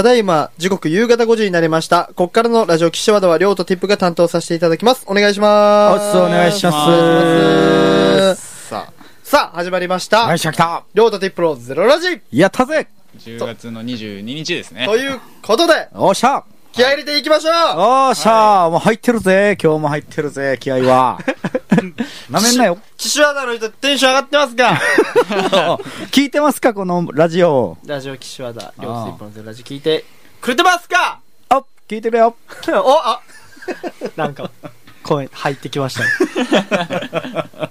ただいま、時刻夕方5時になりました。こっからのラジオ岸和田は、りょうとティップが担当させていただきます。お願いします。お願いしますお願いしますさあ、さあ、始まりました。はい、しゃ来たりょうとティップのゼロラジやったぜ10月の22日ですね。ということで、おっしゃ気合い入れていきましょうおっしゃもう入ってるぜ今日も入ってるぜ気合は。なめんなよ。岸和田の人テンション上がってますか 聞いてますかこのラジオ。ラジオ岸和田、りょうとティップのラジ聞いてくれてますか？あ、聞いてるよ。お、あ、なんか、声入ってきましたね。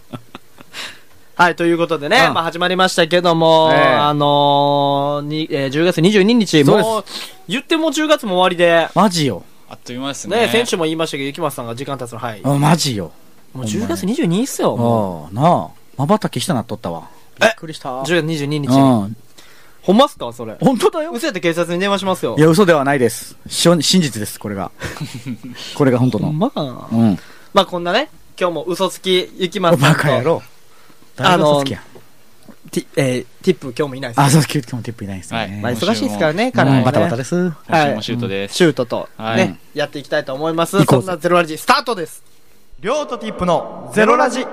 はい、ということでね、うんまあ始まりましたけども、ええあのー、に、えー10月22日、そうですもう、言っても10月も終わりで、マジよ。あっという間ですね。ね、先週も言いましたけど、雪松さんが時間経つの、はい。もあマジよ。う10月22日っすよ、もああ、なあ。まばたきしたなっとったわ。びっくりした。う。10月22日。うん。ほんまっすかそれ？本当だよ。嘘やって警察に電話しますよい。や、嘘ではないです。しょ真実です、これが。これが本当のほん。まかなうん。まあこんなね、今日も嘘つき雪松さんと、バカ野郎。誰が嘘つきや？ティえーティップ今日もいないです。あ、そう、今日もティップいないですはいね。まあ忙しいですからね、彼うんはね。バタバタです。今週もシュートです。シュートと、ね、はいやっていきたいと思います。そんなゼロラジ、スタートです。りょうとティップのゼロラジ。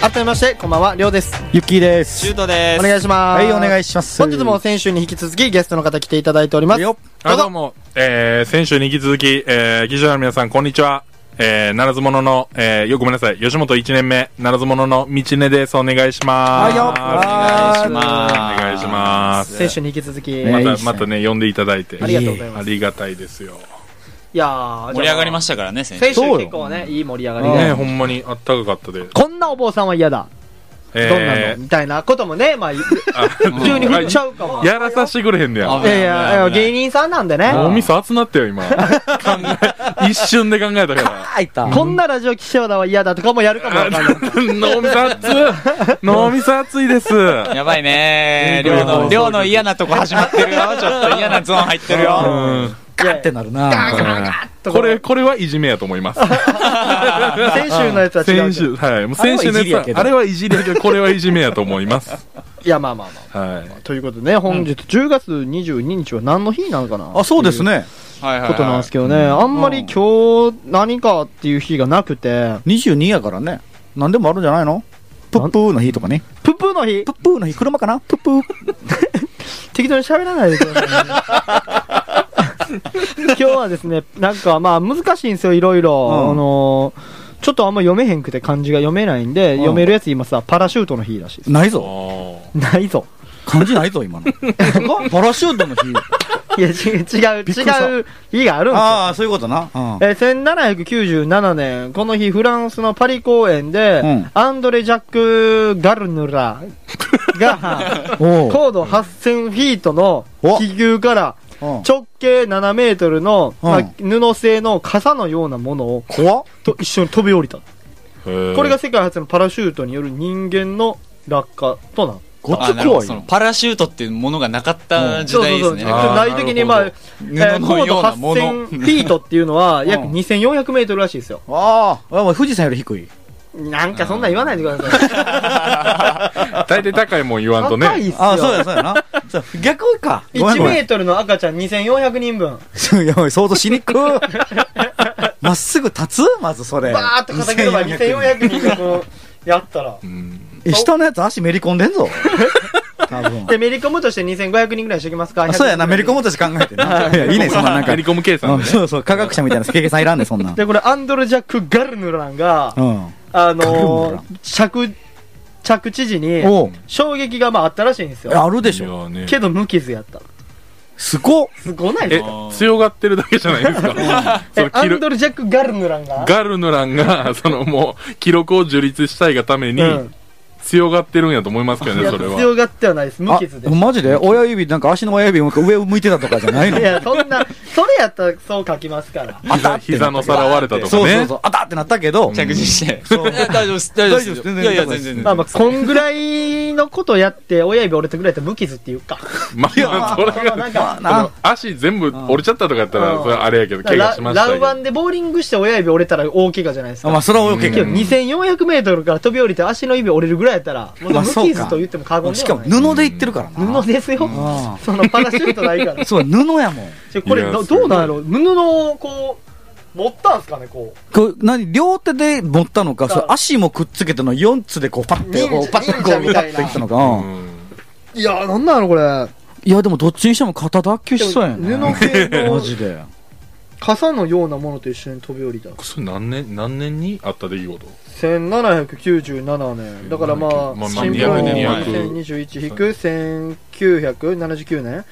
改めまして、こんばんは、りょうです。ゆっきーです。シュートです。お願いします。はい、お願いします。本日も先週に引き続きゲストの方来ていただいております。よどうも、えー、先週に引き続き、えー、記者の皆さん、こんにちは。えー、ならず者の、えー、よ、ごめんなさい、吉本1年目、ならず者の道根です。お願いします。はいよお願いします。お願いします先週に引き続き。ねまた、またね、呼んでいただいて。ありがとうございますありがたいですよ。いやー、盛り上がりまししたからね、先先週。週結構ね、いい盛り上がり。ね、ほんまにあったかかったで。こんなお坊さんは嫌だ。どんなのえみたいなこともね、まあ、急ー、に振っちゃうかも。やらさしてくれへんねや。あいやいや芸人さんなんでね。脳みそ熱なったよ、今。考え、一瞬で考えたから。あ、いった。こんなラジオ岸和田は嫌だとかもやるかもわかんない。脳みそ熱い脳みそ熱いです。やばいねー。寮の、寮の嫌なとこ始まってるよ。ちょっと嫌なゾーン入ってるよ。うんガってなるな。これ、これはいじめやと思います。先週のやつは違う。先週、はい。もう先週のやつは、ああれれはいじりやけど、これはいじめやと思います。いや、まあまあまあ。はい。ということでね、本日10月22日は何の日なのかな？あ、そうです。ね。はいはいことなんですけどね、うんあんまり今日何かっていう日がなくて、22やからね。何でもあるんじゃないの？プップーの日とかね。プップーの日？プップーの日、車かな？プップー。適当に喋らないでくださいね。今日はですね、なんかまあ難しいんですよ、いろいろ。うんあのーちょっとあんま読めへんくて漢字が読めないんで、ん読めるやつ今さ、パラシュートの日らしいです。ないぞ。おないぞ。漢字ないぞ、今の。パラシュートの日。いや、違う、違う、日があるんですよ。ああ、そういうことな。うん。えー1797年、この日、フランスのパリ公演で、うんアンドレ・ジャック・ガルヌラが、高度8000フィートのお気球からうん直径7メートルの、うんまあ布製の傘のようなものを怖っと一緒に飛び降りた。ーこれが、世界初のパラシュートによる人間の落下となる。ごっあつ怖い。パラシュートっていうものがなかった時代ですね。そうそうそう。あーない時に、まあ、高度ようなもの。8000フィートっていうのは約うん2400メートルらしいですよ。ああ、富士山より低い。なんかそんなん言わないでください。大体高いもん言わんとね。高いっすよ。ああ、そうや、そうやな。そう逆か。ごめん1ごめんメートルの赤ちゃん2400人分。いや、想像しにくい。まっすぐ立つ？まずそれ。バーっと肩車2400人がこう、やったら。うんえ、下のやつ足めり込んでんぞ。多分。で、メリコムとして2500人ぐらいにしときますか？あそうやな、めり込む。むとして考えてな。いや、いいね、そんななんか。メリコム計算。そうそう、科学者みたいな経験さんいらんねん、そんなん。で、これ、アンドレ・ジャック・ガルヌランが、うん。あの着、着地時に、衝撃がまああったらしいんですよ。えあるでしいょ。やねけど無傷やった。すごっ。すごないえですか、強がってるだけじゃないですか？アンドレ・ジャック・ガルヌランが？ガルヌランが、そのもう、記録を樹立したいがために、うん強がってるんやと思いますけどね、それは。強がってはないです。無あ傷です。マジで？親指、なんか足の親指も上を向いてたとかじゃないの？いや、そんな、それやったらそう書きますから。膝膝の皿割れたとかね。そうそうそう、あたってなったけど、着地して。そういや大丈夫です、大丈夫大丈夫です全然いやいや、全然。まあまあ、こんぐらいのことやって、親指折れたぐらいだったら無傷って言うか。まあまあ、それが、なんか、足全部折れちゃったとかやったら、うんそれはあれやけど、怪我ラしました。ラウワンでボーリングして親指折れたら大怪我じゃないですか。あまあ、それはどけど。2400メートルから飛び降りて足の指折れるぐらいらやったら、もうまあ無傷と言っても過言でしかも。布で言ってるからな。布ですよ。あそのパラシュートないからあ。そう、布やもん。これどうなんやろ布のこう、持ったんすかね、こう。これ、何両手で持ったのか、だそれ足もくっつけての4つでこうパッて、こうパッてこう、忍者みたいなパッていったのか。いやー、なんなんやろ、これ。いや、でもどっちにしても肩脱臼しそうやね。布系の マジで。傘のようなものと一緒に飛び降りた。それ何年、何年にあった出来事？1797年。だからまあ、まあまあ新200年前2021引く1979年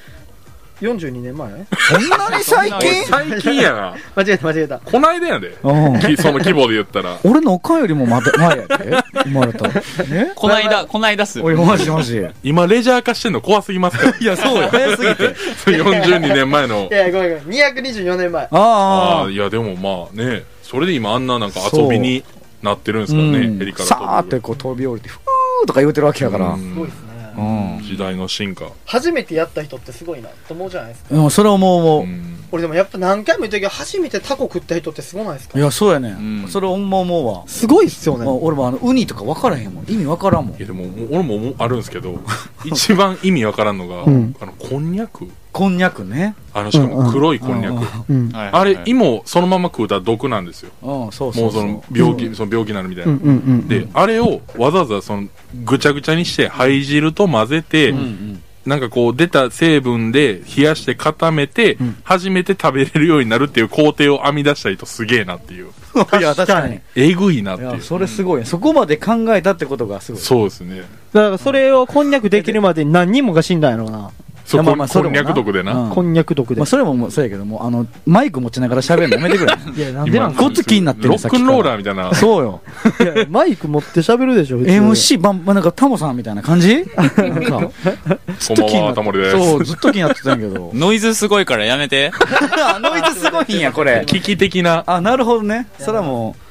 ?42 年前そんなに最近？最近やな。間間違えた間違えた。こないだやで。うん。き その規模で言ったら。俺のおかんよりもまだ前やで。生まれた。ね？こないだ、こないだっす。おい、マジマジ。今レジャー化してんの怖すぎますから。いや、そうよ。早すぎて。それ42年前のい。やごめんごめん。224年前。あああ、いやでもまあね、それで今あんななんか遊びになってるんですからね、ヘリからさーってこう飛び降りて、ふーとか言うてるわけやから。うんすごいですね。うん。時代の進化。初めてやった人ってすごいなって思うじゃないですか。うん、それはもう、もう、うん俺でもやっぱ何回も言ったけど、初めてタコ食った人ってすごないですか？いや、そうやねうんん。それほんま思うわ。すごいっすよねまあ俺もあの、ウニとか分からへんもん。意味分からんもんい。やでも、俺も思うあるんですけど、一番意味わからんのが、うんあの、こんにゃくこんにゃくね。あの、しかも黒いこんにゃく。あれ、芋そのまま食うたら毒なんですよ。うん、そうそうそう。もうその病気、その病気になるみたいな。うんうんうん。で、あれをわざわざそのぐちゃぐちゃにして灰汁と混ぜて、うんうん。なんかこう出た成分で冷やして固めて、ん初めて食べれるようになるっていう工程を編み出した人すげえなっていう。いや、確かに。えぐいなっていう。それすごいね。そこまで考えたってことがすごい。そうですね。だからそれをこんにゃくできるまでに何人もが死んだんやろうな。そう、まあこんにゃく毒でな。うんこんにゃく毒でまあ、。それももうそうやけども、あの、マイク持ちながら喋るのやめてくれ。いや、なんでなんごっつ気になってるロックンローラーみたいな。そうよ。いや、マイク持って喋るでしょ、MC バン、なんかタモさんみたいな感じ？なんか、こんばんは、タモリです。そう、ずっと気になってたんやけど。ノイズすごいからやめて。あ、ノイズすごいんや、これ。危機的な。あ、なるほどね。それはもう、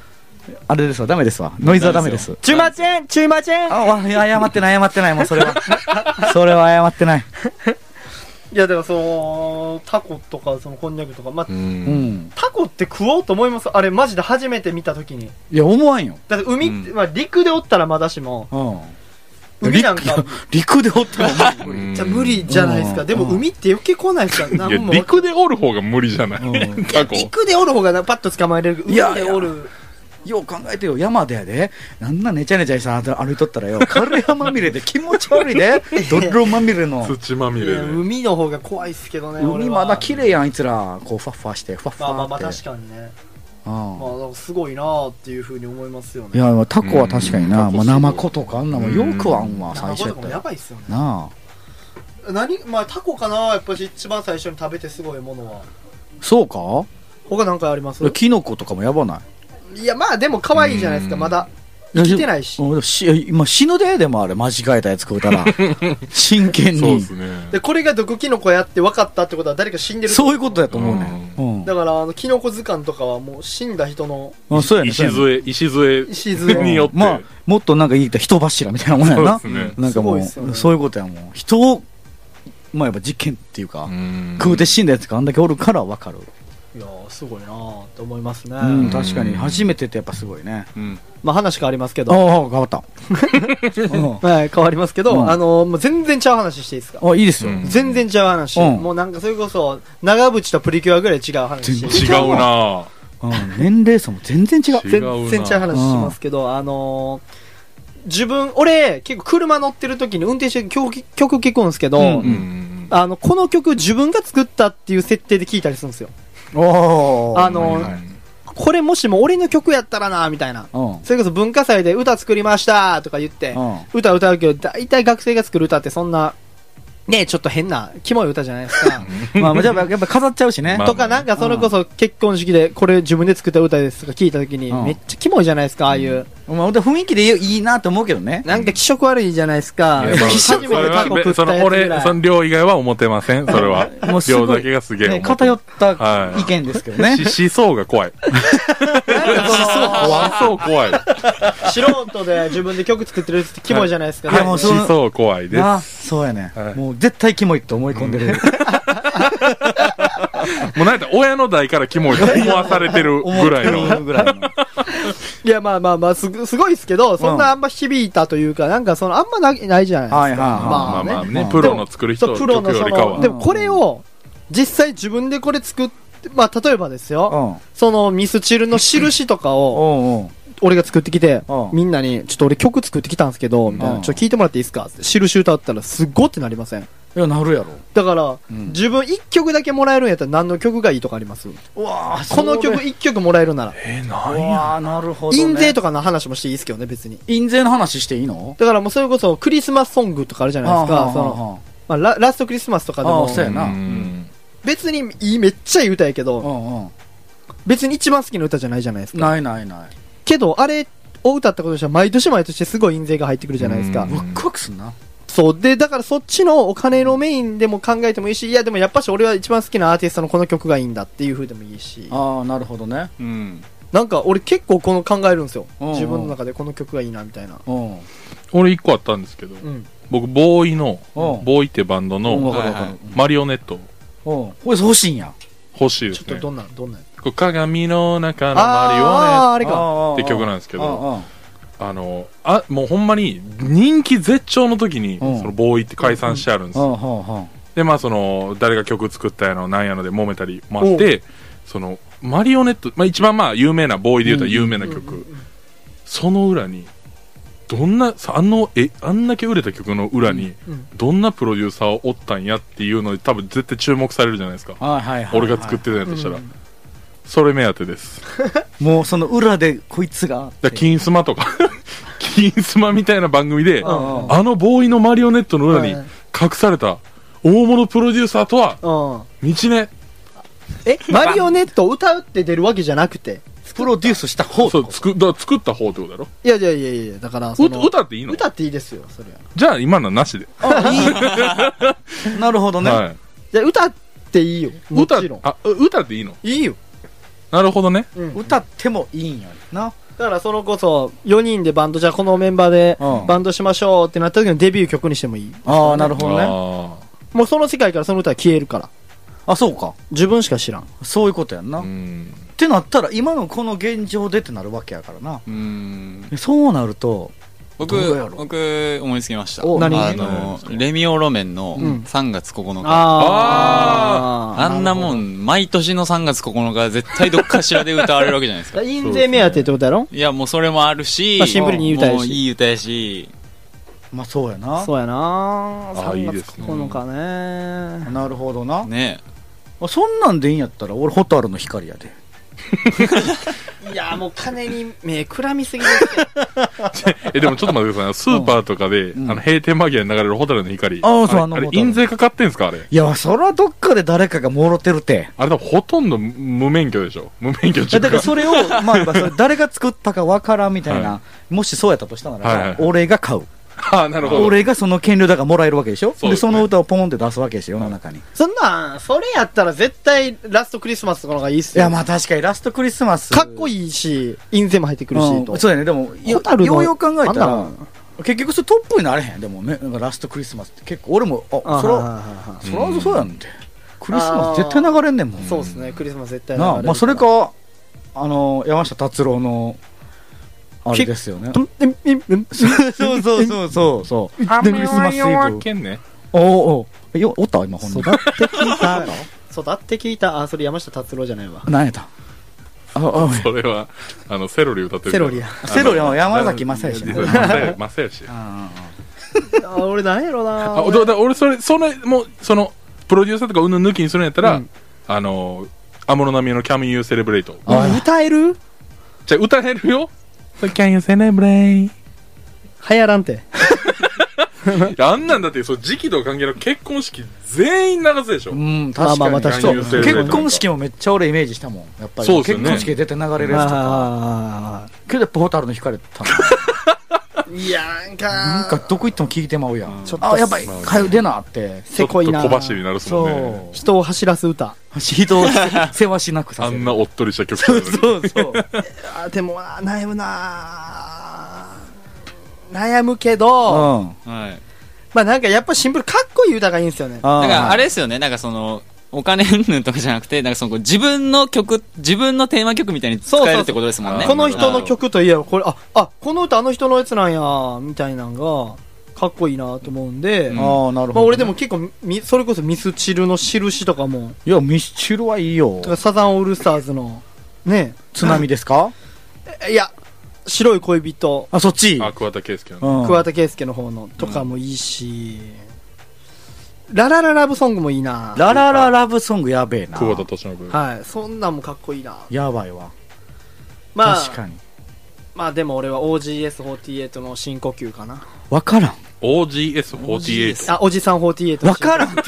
あれですわ、ダメですわ。ノイズはダメです。ちゅまちんちゅまちんあ、わ、いや謝ってない、謝ってない、もうそれは。それは謝ってない。いや、でもその、タコとか、そのこんにゃくとか、まあう、。うんん。タコって食おうと思いますあれ、マジで初めて見たときに。いや、思わんよ。だって海って、うまあ陸でおったらまだしも、うん。海なんか、陸でおっても無理。うんじゃ無理じゃないですか。うんでも海って余計来ないですから、いや、陸でおる方が無理じゃない？うんタコ。陸でおる方がなパッと捕まえれる。海いやいやでおる。よう考えてよ、山でやで。なんなねちゃねちゃさ、歩いとったらよ、カレーまみれで気持ち悪いで。泥まみれの。土まみれ海の方が怖いっすけどね。俺海はまだ綺麗やん、あいつら。こう、ファッファして、ファッファまあまあまあ。確かにね。うんまあ、すごいなーっていうふうに思いますよね。いや、タコは確かにな。生子とかあんなもんよくあんわ、最生初やったら。やばいっすよね。なあ。何まあタコかなやっぱり一番最初に食べてすごいものは。そうか？他なんかあります？キノコとかもやばない？いや、まあでも可愛いじゃないですか、うんまだ。生生きてないしうんし今死ぬで、でもあれ、間違えたやつ食うたら。真剣にそうです。ね。で、これが毒キノコやって分かったってことは誰か死んでるそういうことやと思うね。うん。だから、あの、キノコ図鑑とかはもう死んだ人のあそうやね。石杖、石杖石杖によって。まあ、もっとなんか言いたら人柱みたいなもんやな。そうですね。なんかもう、そういうことやもん。人を、まあやっぱ実験っていうか、うん食うて死んだやつがあんだけおるからわかる。いやー、すごいなーって思いますね。うん、確かに。初めてってやっぱすごいね。うん。まあ話変わりますけああ、ど。変わった。うんはい、変わりますけど、うんあのーもう全然ちゃう話していいですか？あ、いいですよ。うん全然ちゃう話。うんもうなんかそれこそ、長渕とプリキュアぐらい違う話。全違うな うん、年齢差も全然違う。全違うな然ちゃう話しますけど、あのー自分、俺、結構車乗ってる時に運転して曲曲聴くんですけど、うんうん。あの、この曲自分が作ったっていう設定で聴いたりするんですよ。あのーはいこれもしも俺の曲やったらな、みたいな。うん。それこそ文化祭で歌作りましたとか言って、うん。歌歌うけど、大体学生が作る歌ってそんな、ねちょっと変な、キモい歌じゃないですか。まあ、じゃあやっぱ飾っちゃうしね。ま あとかなんかそれこそ結婚式でこれ自分で作った歌ですとか聞いた時にうんめっちゃキモいじゃないですか、ああいう。まあ、俺雰囲気でいいなと思うけどね。なんか気色悪いじゃないですか。いや まあ初めてタコ食ったその俺。その量以外は思ってません？それは。もう量だけがすげえ思ね。偏ったはい意見ですけどね。し思想が怖い。思想怖い。素人で自分で曲作ってるってキモいじゃないですか。いやもうその思想怖いです。なそうやね、はいもう絶対キモいって思い込んでる。うなんやったら親の代からキモいと思わされてるぐらいの。るぐら いや、まあまあまあ、すごすごいですけど、そんなあんま響いたというか、なんかその、あんまなないじゃないですか。はいはいはいまあまあねまあねまあ、プロの作る人。でもこれを、実際自分でこれ作って、まあ例えばですよ、うん。そのミスチルの印とかを、俺が作ってきてうん、みんなに、ちょっと俺曲作ってきたんですけど、みたいなうんちょっと聞いてもらっていいですか？って印歌ったらすっごってなりません？いや、なるやろ。だから、うん自分一曲だけもらえるんやったら何の曲がいいとかあります？うわぁこの曲一曲もらえるなら。えー、うなんや。なるほど、ね。印税とかの話もしていいですけどね、別に。印税の話していいの？だからもうそれこそクリスマスソングとかあるじゃないですか。その、まあラ、ラストクリスマスとかでもああ、そうやな。別にいい、めっちゃいい歌やけど、うんうん。別に一番好きな歌じゃないじゃないですか。ないないない。けど、あれを歌ったこととしては毎年毎年すごい印税が入ってくるじゃないですかうん。ワクワクすんな。そう。で、だからそっちのお金のメインでも考えてもいいし、いやでもやっぱし俺は一番好きなアーティストのこの曲がいいんだっていう風でもいいし。ああ、なるほどね。うん。なんか俺結構この考えるんですよ。自分の中でこの曲がいいなみたいな。うん。俺一個あったんですけど、うん。僕、ボーイの、うんボーイってバンドの。マリオネットうん。これ欲しいんや。欲しいですね。ちょっとどんな、どんな。これ鏡の中のマリオネッあー、あれか。あって曲なんですけどあの、あ、もうほんまに人気絶頂の時に、うん。そのボーイって解散してあるんですよ。で、まあその、誰が曲作ったやの、なんやので揉めたりもあって、その、マリオネット、まあ一番まあ有名な、ボーイで言うたら有名な曲、その裏に、どんな、さあの、え、あんだけ売れた曲の裏に、うん。どんなプロデューサーをおったんやっていうので多分絶対注目されるじゃないですか。俺が作ってたんやとしたら。うんそれ目当てです。もうその裏でこいつが。だ金スマとか、金スマみたいな番組で、あのボーイのマリオネットの裏にはい隠された大物プロデューサーとは、うん。道ね。え、マリオネットを歌うって出るわけじゃなくて。プロデュースした方そう、作だ作った方ってことだろ？いやいやいやいや、だからそうの、歌っていいの？歌っていいですよ、それは。じゃあ今のはなしで。あ、いい。なるほどね。はい。じゃあ歌っていいよ。も歌ちろん。あ、う歌っていいの？いいよ。なるほどね。うん。歌ってもいいんやな。だからそのこそ、4人でバンド、じゃあこのメンバーでうんバンドしましょうってなった時のデビュー曲にしてもいい。ああ、なるほどね。あもうその世界からその歌は消えるから。あ、そうか。自分しか知らん。そういうことやんな。ーうっん。てなったら、今のこの現状でってなるわけやからな。うん。そうなると、僕僕、思いつきました。あの、レミオロメンのうん3月9日。ああんなもん、毎年の3月9日絶対どっかしらで歌われるわけじゃないですか。印税目当てってことやろ？いや、もうそれもあるし、まあシンプルにいい歌やしもういい歌やし、まあそうやな。そうやなあ3月いいですね9日ね。なるほどな。ね。あそんなんでいいんやったら、俺、ホタルの光やで。いや、もう金に目くらみすぎですよ。え、でもちょっと待ってください。スーパーとかで、うんあの、閉店間際に流れるホタルの光。ああそうれあのホタル印税かかってんすか？あれ。いや、そらどっかで誰かがもろてるて。あれ多分ほとんど無免許でしょ無免許っていうだからそれを、まあ、それ誰が作ったかわからんみたいな、はもしそうやったとしたならば、はいはい俺が買う。ああ、なるほど。俺がその権利だからもらえるわけでしょ？でそうですねその歌をポンって出すわけですよ、世の中に。いそんなん、それやったら絶対ラストクリスマスとかの方がいいっすよ。や、まあ確かにラストクリスマス。かっこいいし、印税も入ってくるし、とうんそうやね。でも、ようよう考えたら結局それトップになれへん。でもね、なんかラストクリスマスって結構、俺も、あ、そら、そらそうやんて。クリスマス絶対流れんねんもん。そうですね、クリスマス絶対流れるまあそれか、あの、山下達郎の、あれですよね。そうそうそうそうそう。雨クリスマスイブね。おおおえよ、おった今ほんに育っ。て聞いた。育って聞いた？あ、それ山下達郎じゃないわ。何やった？あ、あ、それは、あの、セロリ歌ってる。セロリや。セロリは山崎正義ね正義。ああ、俺なんやろなあ、だだ俺、それ、その、もう、その、プロデューサーとかうんぬん抜きにするんやったら、うんあの、安室奈美恵の Can You Celebrate？あ歌える？じゃあ歌えるよ ?Can You Celebrate? 流行らんて。いやあんなんだって、そう、時期と関係なく結婚式全員流すでしょ。うん、まあ確かに。まあまあ確そうかに結婚式もめっちゃ俺イメージしたもん。やっぱり。そうですよね結婚式で出て流れるやつとか。あけどやっぱホタルの光たの。ー いやんかなんかどこ行っても聞いてまうやん。ちょっとあ、やばい、かゆ出なって。せこいなちょっと小走りになるっすもんね。人を走らす歌。人を 世話しなくさせる。あんなおっとりした曲そうそうそう。あでもな悩むな悩むけど、うん。はい。まあなんかやっぱシンプルかっこいい歌がいいんですよね。あだからあれれですよね、なんかその、お金うんぬんとかじゃなくて、なんかその自分の曲、自分のテーマ曲みたいに使えるってことですもんね。この人の曲といえば、これ、あ、あ、この歌あの人のやつなんや、みたいなのが、かっこいいなと思うんで、うんああ、なるほどね。まあ俺でも結構、みそれこそミスチルの印とかも、いや、ミスチルはいいよと。かサザンオールスターズの、ね、津波ですか？いや、白い恋人、あ、そっち。あ、桑田佳祐の。うん桑田佳祐の方のとかもいいし、ララララブソングもいいなララララブソングやべえな。久保田敏信。はい、そんなんもかっこいいなやばいわ。まあ、確かに。まあでも俺は OGS48 の深呼吸かな。わからん。OGS48。あ、おじさん48。わからんって。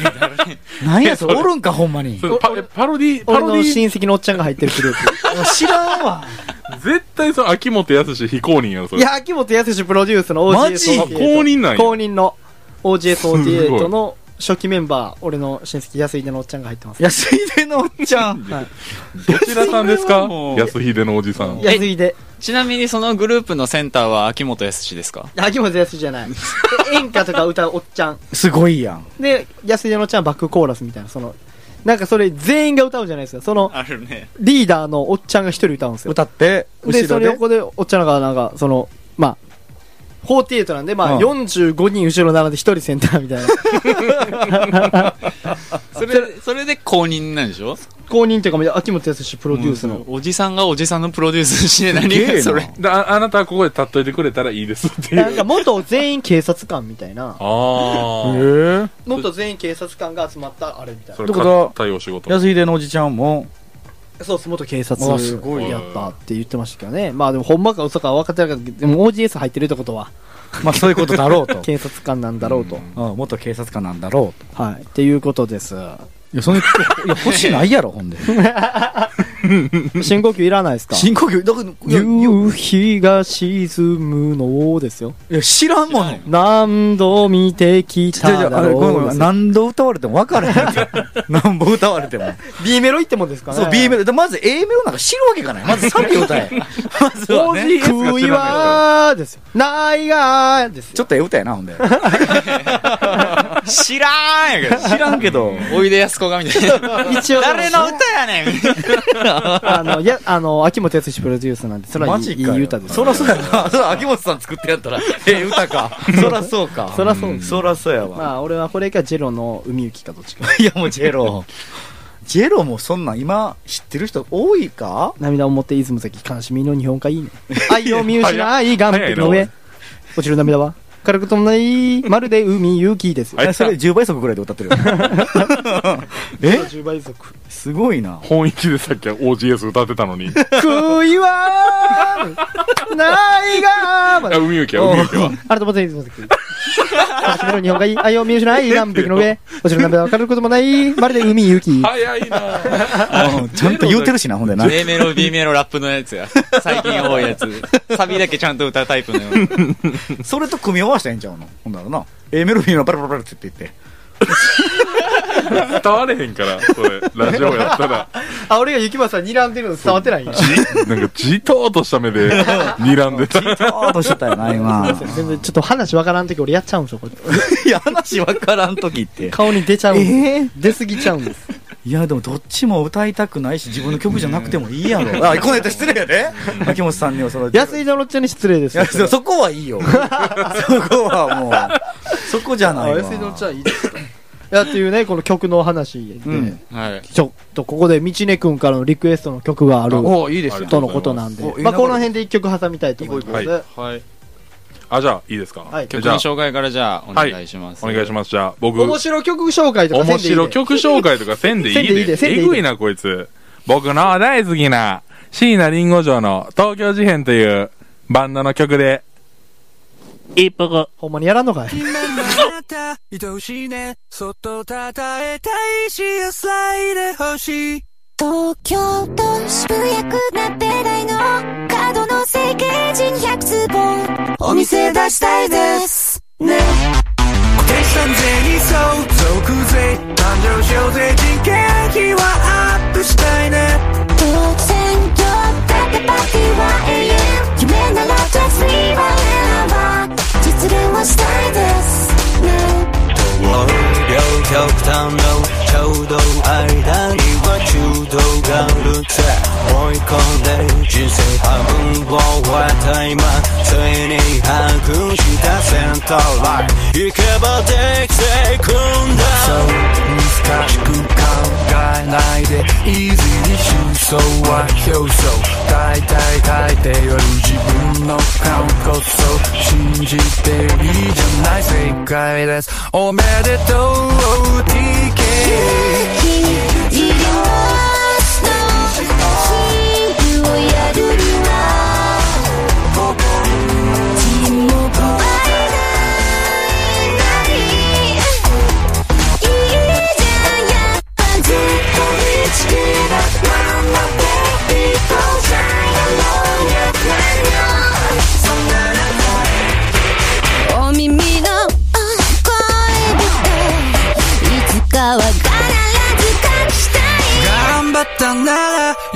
何やそれ、おるんか、ほんまにそ。れパパロディ、パロディ、親戚のおっちゃんが入ってるグルー知らんわ。絶対その秋元康非公認やろ、そプ。れ。いや、秋元康プロデュースのマジ？OGS48。あ公認なんや公認のすご OGS48 いの初期メンバー、俺の親戚安井でのおっちゃんが入ってます。安いでのおっちゃん。はい。どちらさんですか？もう安秀のおじさん。安井で。ちなみにそのグループのセンターは秋元康ですか？秋元康じゃない。演歌とか歌うおっちゃん。すごいやん。で、安井でのおっちゃんはバックコーラスみたいな、その、なんかそれ全員が歌うじゃないですか。その、あるね。リーダーのおっちゃんが一人歌うんですよ。歌って、後で、そろで。の横でおっちゃんがなんか、その、まあ、48なんで、まあ、うん45人後ろ並んで1人センターみたいな。それ、それで公認なんでしょ？公認っていうか、まあ秋元康プロデュースの。おじさんがおじさんのプロデュースして何すげえなそれ？でああなたはここで立っといてくれたらいいですっていう。なんか元全員警察官みたいな。ああ。へえ。元全員警察官が集まったあれみたいな。それってことは対応仕事。安いでのおじちゃんも、そうです、元警察うわすごいやったって言ってましたけどね。まあでも、ほんまか嘘か分かってなかったけど、でも OGS 入ってるってことは、まあそういうことだろうと。警察官なんだろうと。うん、元警察官なんだろうと。はい。っていうことです。いや、その、いや、欲しないやろ、ほんで。深呼吸いらないですか？深呼吸、だから、夕日が沈むのですよ。いや、知らんもの。何度見てきただあれごめんごめろう。何度歌われても分からへん。何本歌われても。B メロ言ってもですかね。そう、B メロ。でまず A メロなんか知るわけがない。まずサビ歌え。まずはね。いらはですよ。ないがーですよ。ちょっとええ歌やな、ほんで。知らんやけど。知らんけど。おいでやすこがみたいな。一応、誰の歌やねんみたいなあの、や、あの、秋元康プロデュースなんで、それはいいいマジかよ。い歌です。そらそうやな。そら秋元さん作ってやったら、ええ歌か。そらそうか。そらそうそらそうやわ。まあ、俺はこれかジェロの海行きかどっちか。いや、もうジェロ。ジェロもそんなん今知ってる人多いか？涙を持って出雲崎悲しみの日本海いいね。愛を見失い、岸壁の上。落ちる涙は、軽くともない、まるで海行きですよ。はいえそれ10倍速ぐらいで歌ってるよ。え？10倍速。すごいな。本気でさっきは OGS 歌ってたのに。悔いは、ないが海行きは、海行きは。あれとも全然悲しみの日本海、愛を見失い、岸壁の上。落ちる涙は軽くこともない、まるで海行き。早いなうん ちゃんと言うてるしな、ほんでな。A メロ、B メロ、ラップのやつや。最近多いやつ。サビだけちゃんと歌うタイプのよ。それと組み合わせたらええんちゃうの？ほんならな。A メロ B メロパラパラパラって言って。伝われへんから、それ。ラジオやったら。あ、俺が雪松さん睨んでるの伝わってない？んや。なんか、じとーとした目で、睨んでた。ちょっとしてたよな、今。全然ちょっと話わからんとき俺やっちゃうんですよ、これ。いや、話わからん時って。顔に出ちゃうんです。え出すぎちゃうんです。いや、でもどっちも歌いたくないし、自分の曲じゃなくてもいいやろ。あ、この人失礼やで。秋元さんにはその。安井のろっちゃんに失礼ですよいや、。そそこはいいよ。そこはもう、そこじゃあないわ。安井のろっちゃんいいですか？いや、っていうね、この曲の話で、うんはい。ちょっとここで道根くんからのリクエストの曲があるおいいですよ。とのことなんでお、いいなまあこの辺で一曲挟みたいと思います。いいこはい。あ、じゃあ、いいですか？はい曲じゃあ、の紹介からじゃあ、お願いします。お願いします。じゃあ、僕、面白曲紹介とかせん面でいいで白曲紹介とかせんでいいせんでいいで。でせんでいいでえぐいな、こいつ。僕の大好きな、椎名林檎城の東京事変というバンドの曲で、一服。ほんまにやらんのかい？愛おしいねそっと称えたいし野菜で欲しい。東京都渋谷区なべ台の角の整形人100坪。お店出したいです。ね。固定資産税に相続税誕生賞税人件費はアップしたいね。独占業だってパーティーは永遠。夢ならジャスミーは選ば実現はし我有腳透路，抽到挨打抑或超到教律者，愛抗你人生半分過話題嘛，ついに白くしたセンターライン行けばできてくんだそう難しく考えないでイージーに真相は表層大体大抵は自分の感こそ信じていいじゃない正解ですおめでとう TK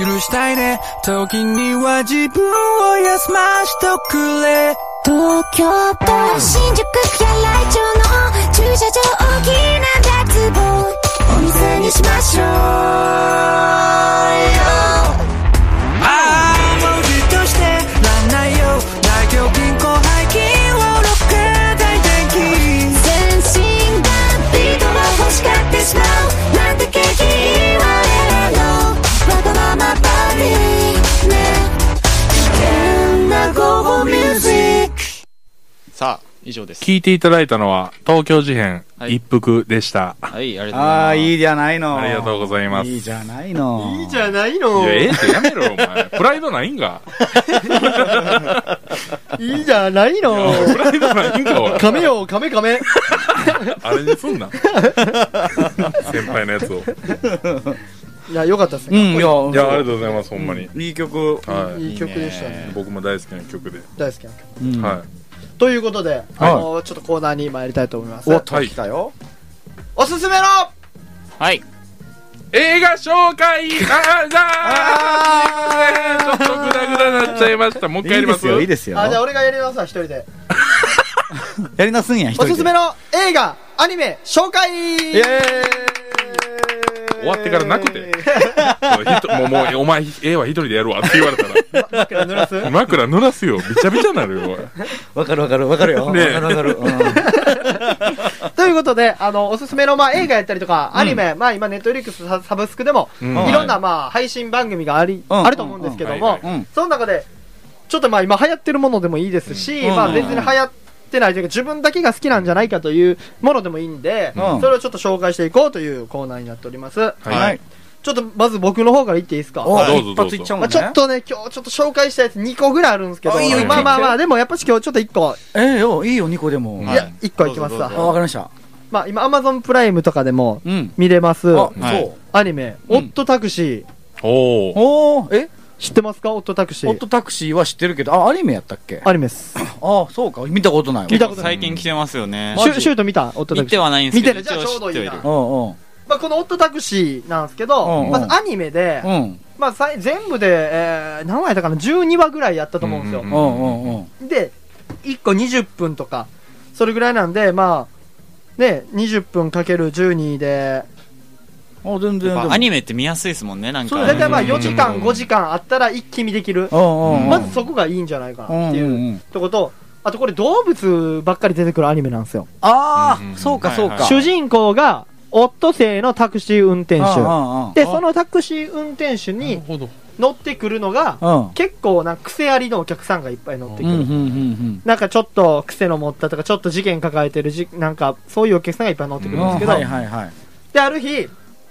許したいね。時には自分を休ましとくれ。東京都新宿や来町の駐車場大きな脱帽。お店にしましょうよ。ああとして以上です。聞いていただいたのは、東京事変はい一服でした。はい、ありがとうございます。ああ、いいじゃないの。ありがとうございますいいじゃないの。いいじゃないいのや、ええってやめろよ、お前。プライドないんか。いいじゃないのプライドないんか、おい。亀よ、亀亀。あれにすんな。先輩のやつを。いや、よかったですうん、ね。いや、いや、ありがとうございます、ほんまに。いい曲。はい。いい曲でしたね。僕も大好きな曲で。大好きな曲。うんはということで、あの、ちょっとコーナーに参りたいと思います。おっと、来たよ。おすすめのはい。い。映画紹介 あーじゃあちょっとグダグダになっちゃいました。もう一回やります？いいですよ、いいですよ。あ、じゃあ俺がやりますわ、一人で。やりなすんや、一人で。おすすめの映画、アニメ、紹介イエーイ終わってからなくて。もう、もう、お前、ええわ、一人でやるわって言われたら。枕濡らす？枕濡らすよ。びちゃびちゃになるよ、わかるわかるわかるよ。わかねえるわかる。うん ということで、あの、おすすめの、まあ、映画やったりとか、アニメ、まあ、今、ネットフリックスササブスクでも、うんいろんな、まあ、配信番組があり、うんあると思うんですけども。その中で、ちょっとまあ、今流行ってるものでもいいですし、うんまあ、別に流行ってないというか、自分だけが好きなんじゃないかというものでもいいんで、うんそれをちょっと紹介していこうというコーナーになっております。はいはい。ちょっと、まず僕の方から言っていいですか？おどうぞどうぞ一発いっちゃうまあ、のね。ちょっとね、今日ちょっと紹介したやつ2個ぐらいあるんですけど、あいいよまあまあまあ、でもやっぱし今日ちょっと1個、ええよ、いいよ、2個でも。はいいや、1個いきますわどうぞどう。あ、わかりました。まあ今、アマゾンプライムとかでもうん。見れます、あ、はいそう。アニメ、うんオットタクシー。おー。おー、え？知ってますか？オットタクシー。オットタクシーは知ってるけど、あ、アニメやったっけ？あアニメです。あ、そうか。見たことないわ。見たことない。最近来てますよね。シュシュート見た？オットタ見てクシー。はないんですけど、見てるじゃあちょうどいいな。うんうん。まあこのオットタクシーなんですけど、まずアニメで、うん。まあさい全部で、えー、何話やったかな ?12 話ぐらいやったと思うんですよ。うんうんうんうん。で、1個20分とか、それぐらいなんで、まあ、ね、20分かける12で、あ、全然。アニメって見やすいですもんね、なんか。そう大体まあうん4時間、5時間あったら一気見できる。まずそこがいいんじゃないかなっていうとこと、あとこれ動物ばっかり出てくるアニメなんですよ。ああ、そうかそうか。主人公が、オットセイのタクシー運転手。手で、そ、のタクシー運転手に。乗ってくるのが、うん。結構な癖ありのお客さんがいっぱい乗ってくる。なんかちょっと癖の持ったとか、ちょっと事件抱えてるじ、なんかそういうお客さんがいっぱい乗ってくうん。るんですけど、はいはいはい。で、ある日、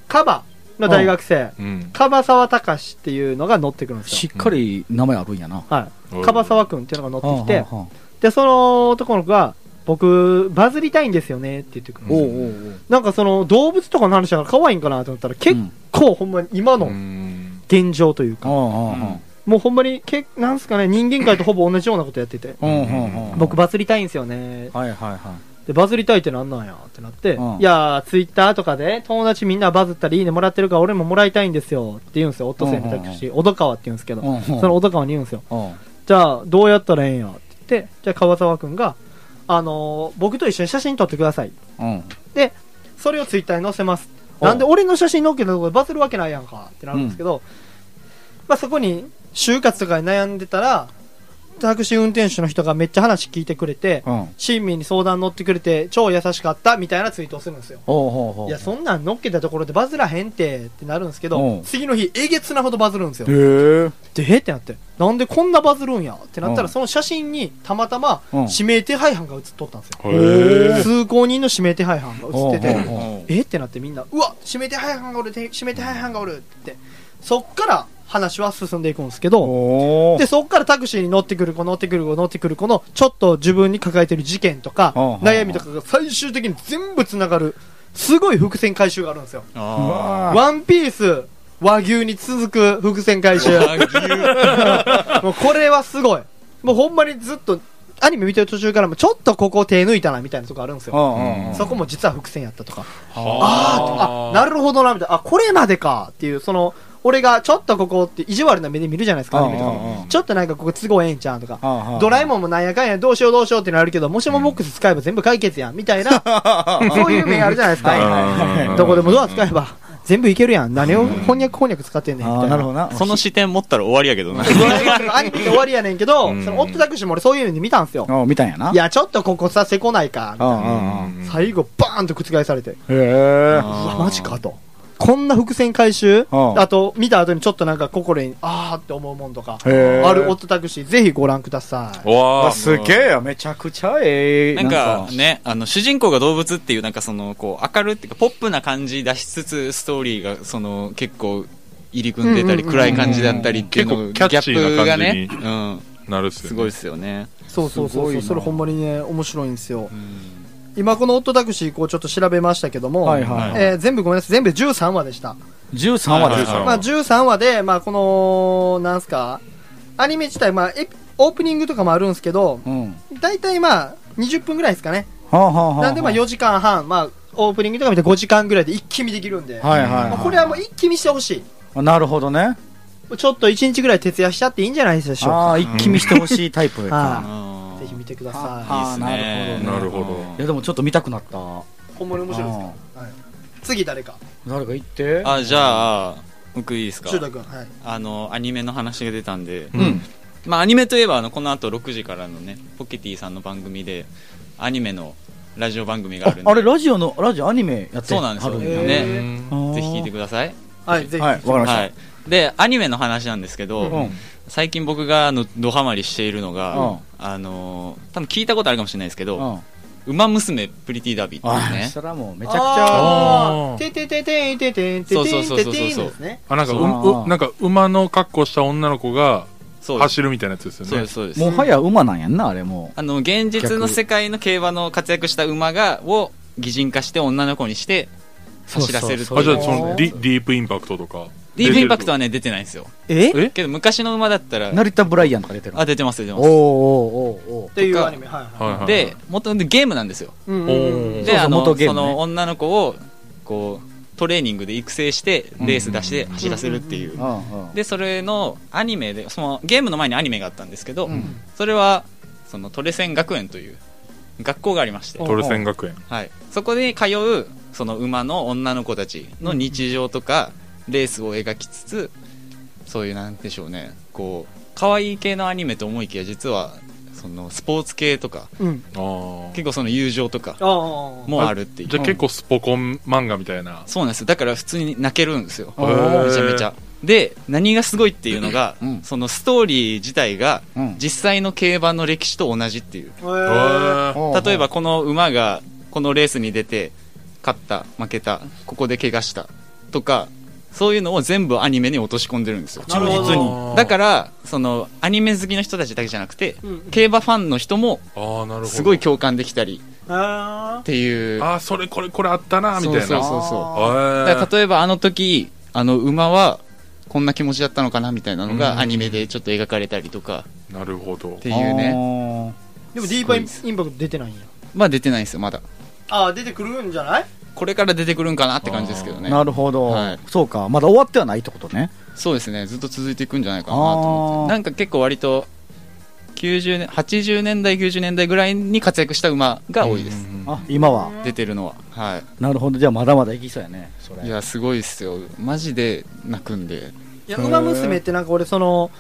カバの大学生、うん。樺沢隆っていうのが乗ってくるんですよ。しっかり名前あるんやな。はい。樺沢くんっていうのが乗ってきて、うんで、その男の子が、僕、バズりたいんですよねって言ってくるんですよ。おうおうおうなんかその動物とかの話だから可愛いんかなと思ったら結構ほんまに今うのん。現状というか、うんうんうんもうほんまにけ、なんすかね、人間界とほぼ同じようなことやってて、うんうんうん僕バズりたいんですよね。はいはいはい。で、バズりたいってなんなんやってなって、うんいやー、ツイッターとかで友達みんなバズったらいいねもらってるから俺ももらいたいんですよって言うんですよ。オットセイのタクシー、小戸川って言うんですけど、うんうんその小戸川に言うんですよ。うんじゃあ、どうやったらええんやって言って、じゃあ川沢くんが、あのー僕と一緒に写真撮ってください。うん。で、それをツイッターに載せます。おなんで俺の写真載っけたところでバズるわけないやんかってなるんですけど、まあそこに、就活とかに悩んでたら、タクシー運転手の人がめっちゃ話聞いてくれて、うん。親身に相談乗ってくれて、超優しかったみたいなツイートをするんですよ。ほうほうほう。いや、そんなん乗っけたところでバズらへんってってなるんですけど、うん次の日、えげつなほどバズるんですよ。へえ。で、えってなって、なんでこんなバズるんやってなったら、うんその写真にたまたまうん指名手配犯が写っとったんですよ。へえ。通行人の指名手配犯が写ってて、えってなってみんな、うわ指名手配犯がおる、て指名手配犯がおるって言って、そっから話は進んでいくんですけど、おで、そっからタクシーに乗ってくる子、乗ってくる子、乗ってくる子の、ちょっと自分に抱えてる事件とか、うん悩みとかが最終的に全部繋がる、すごい伏線回収があるんですよ。あワンピース、和牛に続く伏線回収。もうこれはすごい。もうほんまにずっと、アニメ見てる途中からもちょっとここ手抜いたなみたいなとこあるんですよ。うんうんうん。そこも実は伏線やったとか。ああ、なるほどな、みたいな。あ、これまでかっていう、その、俺がちょっとここって意地悪な目で見るじゃないですか、ちょっとなんかここ都合ええんちゃうんとか。うんうんドラえもんもなんやかんやどうしようどうしようってなるけど、もしもボックス使えば全部解決やん、みたいな、そういう面あるじゃないですか。はいはい。どこでもドア使えば全部いけるやん。何を翻訳翻訳使ってんねん、みああ、たいな。なるほどな。その視点持ったら終わりやけどな。アニメで終わりやねんけど、うんそのオットタクシーも俺そういうので見たんすよ。あ見たんやな。いや、ちょっとここさせこないか、みたいな。最後バーンと覆されて。へえ。うわ、マジかと。こんな伏線回収？うん。あと、見た後にちょっとなんか心に、あーって思うもんとか、あるオットタクシー、ぜひご覧ください。わあ。すげえよ、めちゃくちゃええ。なんかね、あの、主人公が動物っていう、なんかその、こう、明るいっていうか、ポップな感じ出しつつ、ストーリーが、その、結構、入り組んでたり、暗い感じだったりっていうの、結構キャッチーな感じになるっすよね。うん、すごいですよね。そうそうそうそれほんまにね、面白いんですよ。うん今このオットタクシー、こうちょっと調べましたけども、はいはいえー全部ごめんなさい、全部13話でした。13話ですはいよ。まあ13話で、まあこの、なんすか、アニメ自体、まあオープニングとかもあるんですけど、うん。大体まあ20分ぐらいですかね。はあはあはあ。なんでまあ4時間半、まあオープニングとか見て5時間ぐらいで一気見できるんで、はいはいまあはこれはもう一気見してほしい。なるほどね。い。ちょっと1日ぐらい徹夜しちゃっていいんじゃないでしょうか。ああ、一気見してほしいタイプはか。うんぜひ見てくださはあ、なるほどね。なるほどいや、でもちょっと見たくなった。い。ほんまに面白いですか？はい次誰か？誰か言って。あ、じゃあ、僕いいですか？はい。あの、アニメの話が出たんで、うん。まあ、アニメといえば、あの、この後6時からのね、ポケティさんの番組で、アニメのラジオ番組があるんで、ああれ、ラジオの、ラジオアニメやってそうなんですよねぜひ聞いてくください。はい、ぜひ。はい、わかりました。はい。で、アニメの話なんですけど、うん。最近僕があのドハマりしているのが、うんあのー多分聞いたことあるかもしれないですけど、うん。ウマ娘プリティダービーってあいうね。それはもうめちゃくちゃ、ててててんててんててんそうそうそうそうそう。あ、なんか、そううう、なんか馬の格好した女の子が。走るみたいなやつですよね。そうです、そうです。もはや馬なんやんな、あれもあの、現実の世界の競馬の活躍した馬が、を擬人化して女の子にして走らせるっていうあ、じゃあそのディ、ディープインパクトとか。ディープインパクトははね、出てないんですよ。え？え？けど昔の馬だったらう。、成田ブライアンとか出てる。あ、出てます、出てまおーおーおーおーっていうアニメ。はいはい。はいはい。で、元々ゲームなんですよ。うんうんおうで、そうそうあの、元ゲームねその女の子を、こう、トレーニングで育成して、レース出して走らせるっていう。うんうんで、それのアニメで、そのゲームの前にアニメがあったんですけど、うんそれは、そのトレセン学園という学校がありまして、トルセン学園。はい。そこで通う、その馬の女の子たちの日常とか、レースを描きつつ、そういうなんでしょうね、こう、可愛い系のアニメと思いきや、実は、そのスポーツ系とか、うん。結構その友情とか。もあるっていう。じゃあ結構スポコン漫画みたいな。そうなんですよ。だから普通に泣けるんですよ。めちゃめちゃ。で、何がすごいっていうのが、うんそのストーリー自体が、うん実際の競馬の歴史と同じっていう。例えばこの馬が、このレースに出て、勝った、負けた、ここで怪我した、とか、そういうのを全部アニメに落とし込んでるんですよ。忠実に。だから、その、アニメ好きの人たちだけじゃなくて、うん競馬ファンの人も。すごい共感できたり、あっていう。ああ、それこれこれあったな、みたいな。そうそうそう例えばあの時、あの馬は、こんな気持ちだったのかなみたいなのうんがアニメでちょっと描かれたりとかなるほどっ。ていうね。ーでもディーパーインパクト出てないんや。まあ出てないんですよ、まだ。ああ、出てくるんじゃない？これから出てくるんかなって感じですけどね。なるほど、はいそうかまだ終わってはないってことねそうですね、ずっと続いていくんじゃないかなと思って。なんか結構割と、90年、80年代、90年代ぐらいに活躍した馬が多いです。うんあ今は出てるのは。はなるほどじゃあまだまだいきそうやねそれい。いや、すごいっすよ。マジで泣くんで。いや、馬娘ってなんか俺その、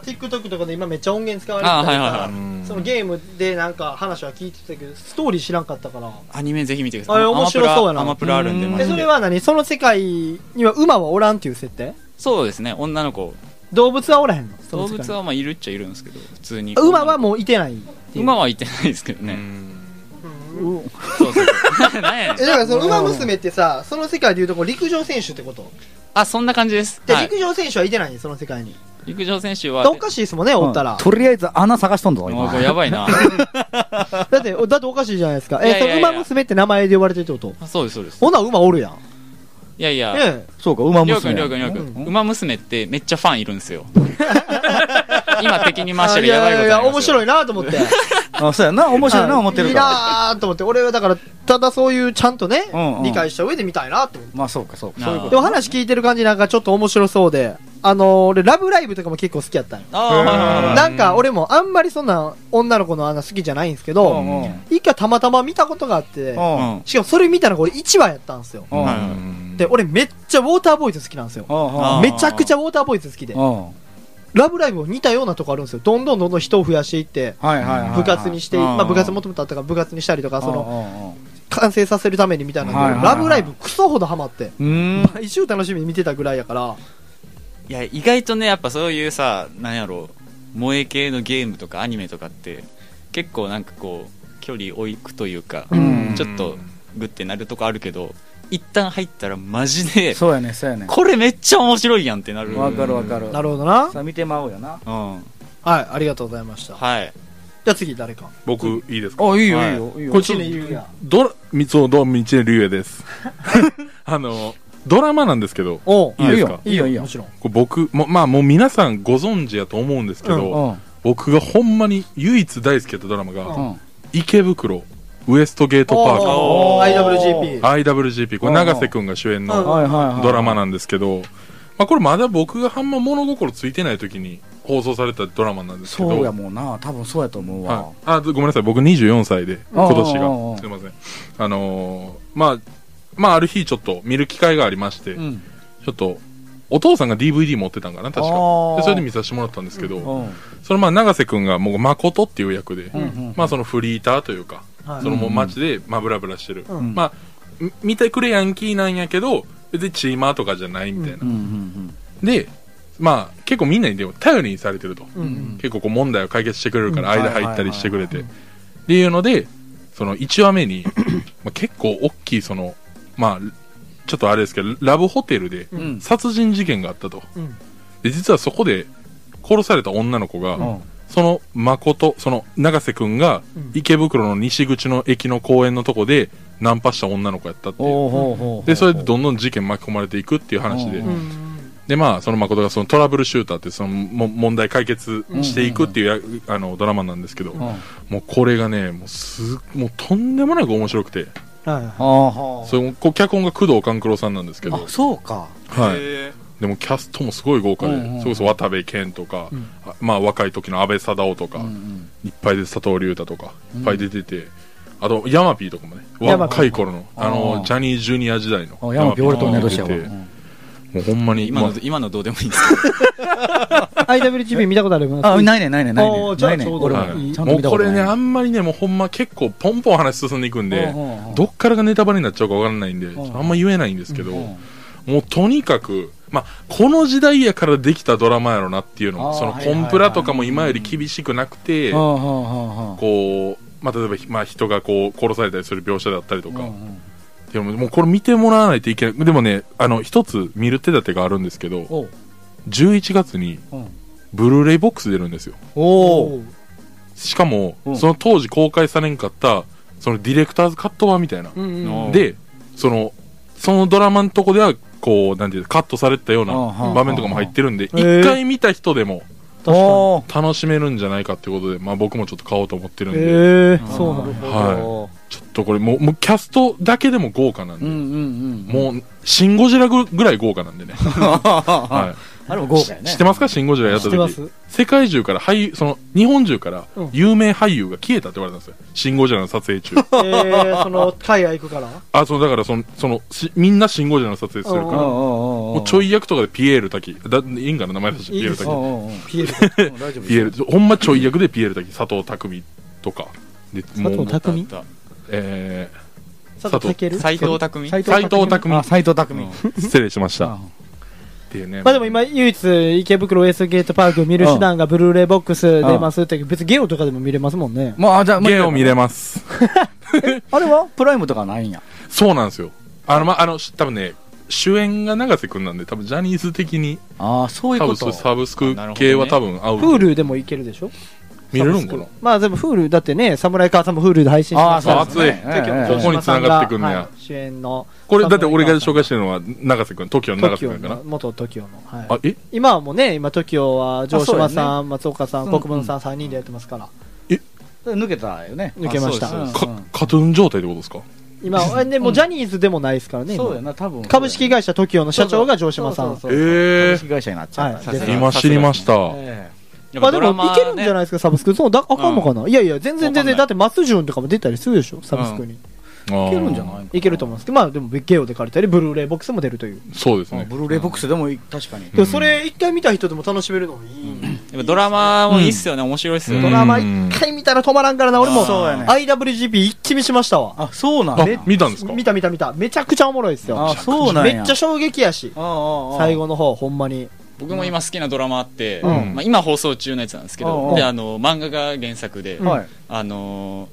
さ、TikTok とかで今めっちゃ音源使われてたりあはいはいはい。さうん。そのゲームでなんか話は聞いてたけど、ストーリー知らんかったから。アニメぜひ見てください。あれ面白そうやな。アマプラあるんででえそれは何？その世界には馬はおらんっていう設定？そうですね。女の子。動物はおらへんの？動物はまあいるっちゃいるんですけど普通に。馬はもういてない馬はいてないですけどね。うん。そうそう えだからその馬娘ってさその世界でいうとこう陸上選手ってこと？あそんな感じです。で、はい。陸上選手はいてない？その世界に陸上選手は。おかしいですもんねおったら、とりあえず穴探しとんぞ、今。これやばいな。だってだっておかしいじゃないですか。えその馬娘って名前で呼ばれてるってこと？あそうですそうです。ほな馬おるやんいやいや。ねそうか、馬りょうくん娘。りょうくんりょうくうん。ん馬娘ってめっちゃファンいるんですよ。今敵に回したあいらやばいやいやいや面白いなと思って。あ、そうやな、面白いな、思ってるいいから。なーと思って。俺はだからただそういうちゃんとね、うんうん。理解した上で見たいなと思って。まあそうか、そうか。なそういうことでも話聞いてる感じなんかちょっと面白そうであのー俺ラブライブとかも結構好きやったんなんか俺もあんまりそんな女の子のあんな好きじゃないんですけど、うんうん。一回たまたま見たことがあって、うん。うんしかもそれ見たのが俺1話やったんですよ。うん。はいはいで、俺めっちゃウォーターボーイズ好きなんですよ。うんめちゃくちゃウォーターボーイズ好きで。うんラブライブも似たようなとこあるんですよ。どんどんどんどん人を増やしていって。部活にして、うんまあ部活もともとあったから部活にしたりとか、その、の、完成させるためにみたいなラブライブクソほどハマって。毎週楽しみに見てたぐらいやから、いや意外とねやっぱそういうさなんやろう萌え系のゲームとかアニメとかって結構なんかこう距離置くというか、うんちょっとグッてなるとこあるけど一旦入ったらマジでそうやね、そうやね。これめっちゃ面白いやんってなるわかるわかる。なるほどな。さあ見てまおうよな。うんはい、ありがとうございました。はいじゃあ次誰か？僕いいですか？あ、いいよはいいいよ、いいよ。こっと一年言うや。ドラ、みそう、どうも、一年龍也です。あの、ドラマなんですけど、いいですか？いいよいいよもちろん。僕、もまあもう皆さんご存知やと思うんですけど、うん。僕がほんまに唯一大好きやったドラマが、うん。池袋、ウエストゲートパーク、IWGP。IWGP、これうん。永瀬くんが主演うん。の。ドラマなんですけど、まあこれまだ僕があんま物心ついてない時に放送されたドラマなんですけど、そうやもんな。多分そうやと思うわ。はい。、あごめんなさい。僕24歳で今年が。すいません。あのーまあまあある日ちょっと見る機会がありまして、うん。ちょっとお父さんが DVD 持ってたんかな確か。それで見させてもらったんですけど、うん。そのまあ永瀬君がもう誠っていう役で、うんうん。まあそのフリーターというか、はい。そのもう街でまあブラブラしてる、うん。まあみ見てくれヤンキーなんやけど別にチーマーとかじゃないみたいな、でまあ結構みんなにでも頼りにされてると、うんうん。結構こう問題を解決してくれるからうん。間入ったりしてくれて、はいっていうのでその1話目にまあ結構大きいそのまあちょっとあれですけどラブホテルで。殺人事件があったと。うん。で実はそこで殺された女の子が、うん。その誠その永瀬くんがうん。池袋の西口の駅の公園のとこでナンパした女の子やったっていう。でそれでどんどん事件巻き込まれていくっていう話で、でまあその誠がそのトラブルシューターってそのも問題解決していくっていうや、あのドラマなんですけど、うん。もうこれがねもうすもうとんでもなく面白くて。はいはあはそれ脚本が工藤官九郎さんなんですけど。あ。あ、そうか。はい。へでもキャストもすごい豪華で、うんうんそれこそ渡部健とか、うん。あまあ若い時の安倍貞夫とか、うんうん。いっぱいで佐藤隆太とかいっぱい出てて、あとヤマピーとかもね若い頃のああのージャニージュニア時代のあ、山ピ俺と同い年もうほんまに今のまあ今のどうでもいいんです。IWGP 見たことありますあ、ないねないねない。ね。あーじゃあないねちょうど俺も。はい。もうこれ。ねあんまりねもうほんま結構ポンポン話進んでいくんでどっからがネタバレになっちゃうかわからないんであんま言えないんですけどうん。もうとにかくまあこの時代やからできたドラマやろなっていうのもそのコンプラとかも今より厳しくなくてこうまあ例えばまあ人がこう殺されたりする描写だったりとか。うんうん。でももうこれ見てもらわないといけない。でもねあの一つ見る手立てがあるんですけどおう。11月にうん。ブルーレイボックス出るんですよ。しかも、うん。その当時公開されんかったそのディレクターズカット版みたいな、うんうんのでそのそのドラマのとこではこうなんていうかカットされてたようなうん場面とかも入ってるんで一回見た人でも楽しめるんじゃないかってことで、まあ、僕もちょっと買おうと思ってるんで、へえそうなのはちょっとこれもうもうキャストだけでも豪華なんで、もうシン・ゴジラぐぐらい豪華なんでね、はあれも豪華やね。知ってます。かシン・ゴジラやった時。知ってます。世界中から俳優その日本中からうん。有名俳優が消えたって言われたんですよ。シン・ゴジラの撮影中。えー、その、海外行くから？あそうだからそのそのしみんなシン・ゴジラの撮影するからうんもうちょい役とかでピエール滝。だいいんかな名前出してピエールですようんうん。うんピエール。うん大丈夫ピエール。ほんまちょい役でピエール滝。佐藤匠とか。で佐藤匠？え佐藤健？斎藤匠。ー、斎藤匠。あ、斎藤匠。失礼しました。あっていうね。まあでも今、唯一、池袋ウエストゲートパーク見る手段がブルーレイボックス出ますって、別にゲオとかでも見れますもんね。まあ、じゃあ、ゲオ見れます。あれは？プライムとかないんや。そうなんですよ。あのまああの多分ね主演が永瀬君なんで多分ジャニーズ的に。ああ、そういう多こと。分サブスク系は多分合う、フールでもいけるでしょ？見れるんかな？まあでもフール、だってね、侍母さんもフールで配信しますあからあ、そう。熱いええここに繋がってくんねやはい主演の。これだって俺が紹介してるのは永瀬君 TOKIO の永瀬君かなの、元 TOKIO の。はいあえ？今はもうね、今 TOKIO は城島さん、松岡さん、うん国分さん3人でやってますから。抜けたよね。抜けました。カトゥーン状態ってことですか？今、あね、もうジャニーズでもないですからね。今そうやな、多分。株式会社 TOKIO の社長が城島さん。そうそうそうえ株式会社になっちゃう。はい今知りましたえまあでも、いけるんじゃないいですか、サブスク。そう、だ、あかんのかな、いやいや、全然全然、だって、松潤とかも出たりするでしょ、サブスクに。ー、いけるんじゃない？いけると思うんですけど、まあでも、ゲオで借りたり、ブルーレイボックスも出るという。えそうですねブルーレイボックスでもいい確かに。でも、それ、一回見た人でも楽しめるのもいい。やっぱドラマもいいっすよね、面白いっすよね。ドラマ一回見たら止まらんからな、俺も。そうやね IWGP 一気見しましたわ。あ、そうなん。見たんですか？見た見た見た。めちゃくちゃおもろいですよ。あ、そうなんや。めっちゃ衝撃やし。最後の方、ほんまに。僕も今好きなドラマあって、うんまあ、今放送中のやつなんですけうんど、で、あの、漫画が原作で、はい。あの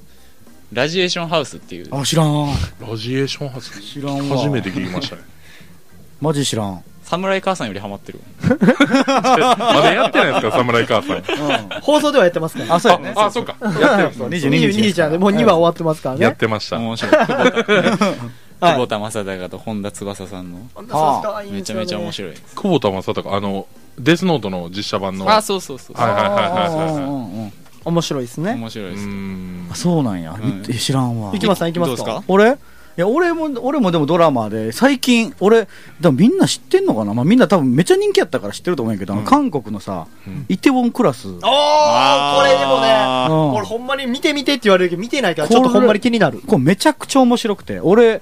ー、ラジエーションハウスっていう、あ、知らん。ラジエーションハウス？知らんわ。初めて聞きましたね マジ知らん。侍母さんよりハマってる。まだやってないですか侍母さん放送ではやってますから。あ、そうやね。ああそうかやってます22 22日なんで、もう2話終わってますからね。やってました面白い。久保田はい久保田正孝と本田翼さんの、めちゃめちゃ面白い。久保田正孝あのデスノートの実写版のあ、そうそうそう。はいはいはいはいはいうんうんうん面白いですね。面白いです。んあそうなんや。うんえ知らんわ行。きますか行きますか？どうですか？俺？いや、俺も、俺もでもドラマで、最近、俺、でもみんな知ってんのかな？まあみんな多分めっちゃ人気やったから知ってると思うんやけど、あの韓国のさうん、イテウォンクラス。おーこれでもね、うん俺ほんまに見て見てって言われるけど見てないからちょっとほんまに気になる。これめちゃくちゃ面白くて、俺、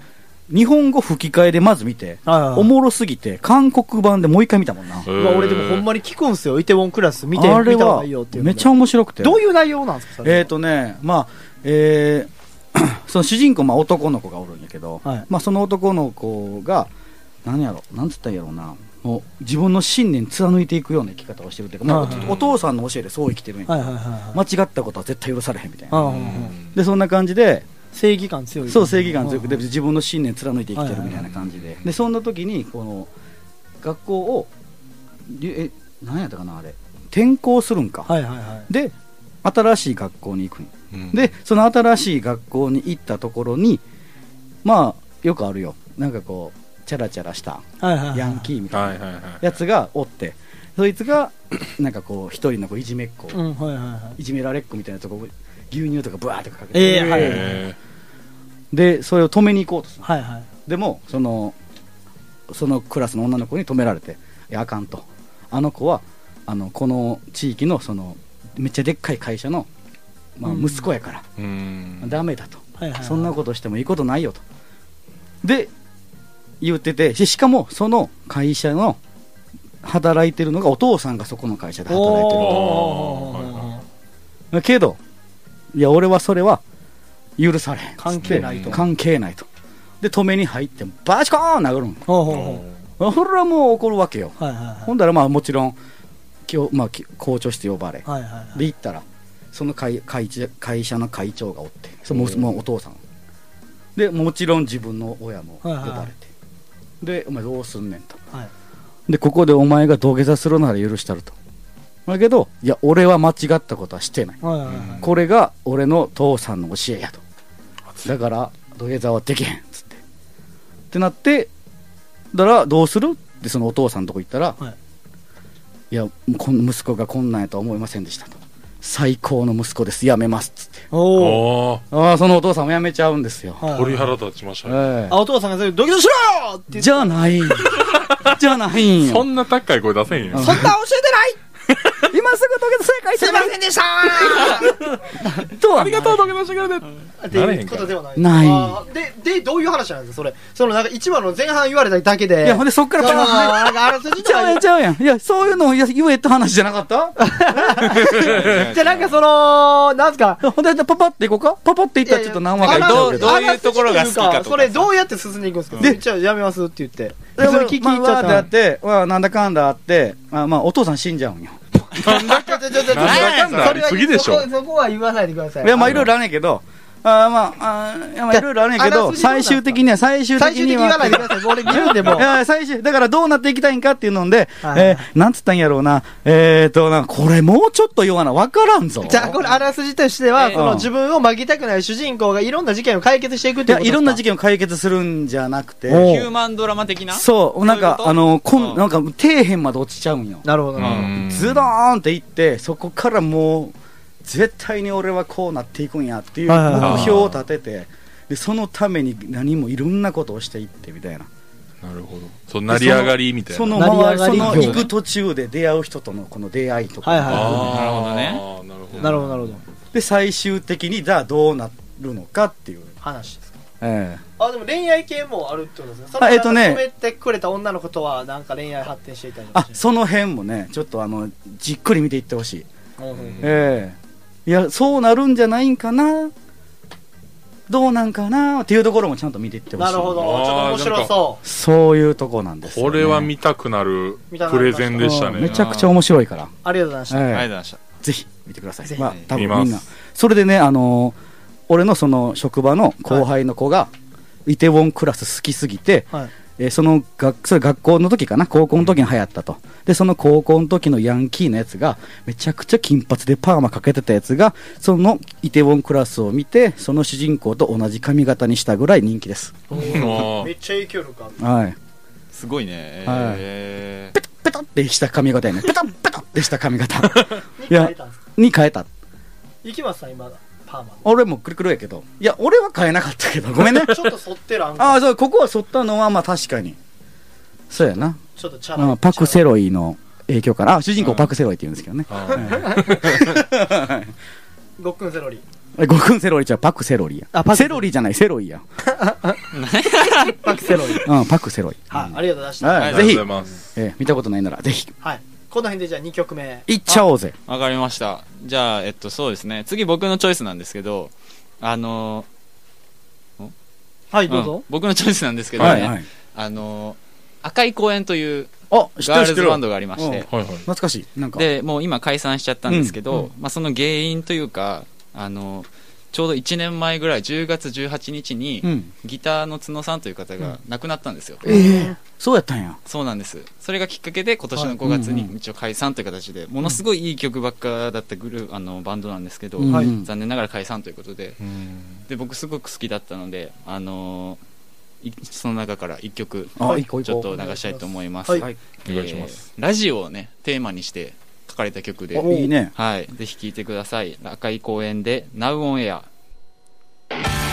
日本語吹き替えでまず見て、おもろすぎて、韓国版でもう一回見たもんな。俺でもほんまに聞くんすよ。イテウォンクラス見て、あれは見た方がいいよっちゃ面白くて。どういう内容なんですかそれは？えーとね、まあ、えー その主人公、まあ男の子がおるんやけど、はいまあその男の子が、何やろ、なんつったらいいやろうな、もう自分の信念貫いていくような生き方をしてるっていうか、まあお父さんの教えでそう生きてるんや。間違ったことは絶対許されへんみたいな。で、そんな感じで、正義感強い。そう正義感強くて、うん自分の信念貫いて生きてるみたいな感じで、で、そんな時に、この、学校を、りえ、何やったかな、あれ、転校するんか。はいはいはい。で、新しい学校に行くうんで、その新しい学校に行ったところに、まあ、よくあるよ。なんかこう、チャラチャラしたはいはいはい。ヤンキーみたいなはいはいはいやつがおって、そいつが、なんかこう、一人のこういじめっ子、うん、はいはいはい。いじめられっ子みたいなとこ、牛乳とかブワーってかけて、ええはいはいへで、それを止めに行こうとする。はいはい。でも、その、そのクラスの女の子に止められて、いや、あかんと。あの子は、あの、この地域の、その、めっちゃでっかい会社の、まあ、うん息子やから、ーうーんダメだと。はいはいはいそんなことしてもいいことないよと。で、言ってて、ししかもその会社の働いてるのがお父さんがそこの会社で働いてる。けど、いや、俺はそれは許されへん。関係ないと関係ないと。で、止めに入って、バチコーン殴るん。ほうほうほそれはもう怒るわけよ。う。はいはいはい。ほんだらまあもちろん、今日、まあ、き校長室呼ばれ。はいはいはい。で、行ったら、その会会会社の会長がおって、そのもうお父さん。で、もちろん自分の親も呼ばれて。はいはいはいで、お前どうすんねんと。はいで、ここでお前が土下座するなら許したると。だけど、いや、俺は間違ったことはしてない。はいはいはい。これが俺の父さんの教えやと。だから、土下座はできへん。つって。ってなって、だから、どうする？ってそのお父さんのとこ行ったら、はいいや、この息子がこんなんやとは思いませんでしたと。最高の息子です。やめます。つって。おああ、そのお父さんもやめちゃうんですよ。はいはい鳥肌立ちましたねえあ、お父さんがドキドキしろよってじゃあない。じゃないんよ。そんな高い声出せんよ。そんな教えてない今すぐ土下座正解すいませんでしたとはありがとう、土下座してくれて。っていうことではない。ないあーで、で、どういう話なんですかそれ？そのなんか一話の前半言われただけで。いや、ほんでそっからそのパーンなんかあらすじとかちゃうやん、ちゃうやん。いや、そういうのをいや言えって話じゃなかった？じゃあなんかその、なんすか？ほんで、パパっていこうか？パパっていったらちょっと何話かいどどうどういうところが好きかとかさそれどうやって進んでいくんですか？でじゃあやめますって言って。でそれ聞き入っちゃっまあわーってやったて、わーなんだかんだあって、あまあ、お父さん死んじゃうんよ。なんだかんだ、なんだかんだありすぎでしょ。そこは言わないでください。いや、まあ、いろいろあるんやけど、あーまあ、あーいやまあ、いろいろあるんやけど、あらすじどうなん最終的には、最終最終的に的には。言わないでください。俺見るんでも い。や、最終、だからどうなっていきたいんかっていうので、はいえー、なんつったんやろうな、えーと、な、これもうちょっと言わな、わからんぞ。じゃあ、これ、あらすじとしては、えーその自分を負けたくない主人公がいろんな事件を解決していくっいや、てことですか？いろんな事件を解決するんじゃなくて、ヒューマンドラマ的な？そう、なんか、あの、こん、うんなんか、底辺まで落ちちゃうんよ。なるほどうな。んズドーンっていって、そこからもう、絶対に俺はこうなっていくんやっていうはいはいはい目標を立てて、で、そのために何もいろんなことをしていってみたいな。なるほど。そう、成り上がりみたいな。そのその行く途中で出会う人とのこの出会いとか。はいはいあーなるほどね。なるほど。なるほど、なるほど。で、最終的に、じゃあどうなるのかっていう。話ですか。えあ、でも恋愛系もあるってことですね。そのあえっとねめてくれた女の子とは、なんか恋愛発展していたりあ、その辺もね、ちょっとあの、じっくり見ていってほしい。うんうんええいや、そうなるんじゃないんかなどうなんかなっていうところもちゃんと見ていってほしい。なるほど。ちょっと面白そそういうとこなんですよ、ね。これは見たくなるプレゼンでしたね。うんめちゃくちゃ面白いから。う。ありがとうございました。ええありがとうございました。ぜひ見てください。ぜひまあ、多分みんな。それでね、あのー俺のその職場の後輩の子が、イテウォンクラス好きすぎて、はい。えーその学、それ学校の時かな？高校の時に流行ったと。で、その高校の時のヤンキーのやつが、めちゃくちゃ金髪でパーマかけてたやつが、そのイテウォンクラスを見て、その主人公と同じ髪型にしたぐらい人気です。もめっちゃ影響力ある。はい。すごいね。はいえペタってした髪型やね。ペタッペタってした髪型。に変えたんですか？に変えた。行きますさん、今、パーマ。俺もくるくるやけど。いや、俺は変えなかったけど、ごめんね。ちょっと反ってるあんああ、そう、ここは剃ったのは、まあ確かに。そうやな。ちょっとチャラうんパクセロイの影響から。あ、主人公パクセロイって言うんですけどね。ごっくんセロリ。えゴクンセロリじゃパクセロリや。あパクセロリじゃない、セロイや。パクセロリ。うん、パクセロイ。はい、ありがとうございました。はい、ぜひ。えー見たことないなら、ぜひ、はい。この辺でじゃあ2曲目。行っちゃおうぜ。ーわかりました。じゃあ、えっと、そうですね。次僕のチョイスなんですけど、あのはい、ーどうぞん。僕のチョイスなんですけどね、はい、はい。あのー赤い公園というあ。ガールズバンドがありまして、はいはい。懐かしい。なんか。で、もう今解散しちゃったんですけど、うんうまあその原因というか、あの、ちょうど1年前ぐらい、10月18日に、うん。ギターの角さんという方が亡くなったんですよ。ええ。そうやったんや。そうなんです。それがきっかけで今年の5月に一応解散という形で、ものすごいいい曲ばっかだったグルーあのバンドなんですけど、うんはい。残念ながら解散ということで、うん。で僕すごく好きだったので、あのーいその中から1曲ちょっと流したいと思います。ラジオをね、テーマにして書かれた曲で、う。いいね。はい、ぜひ聴いてください。赤い公園で Now on Air。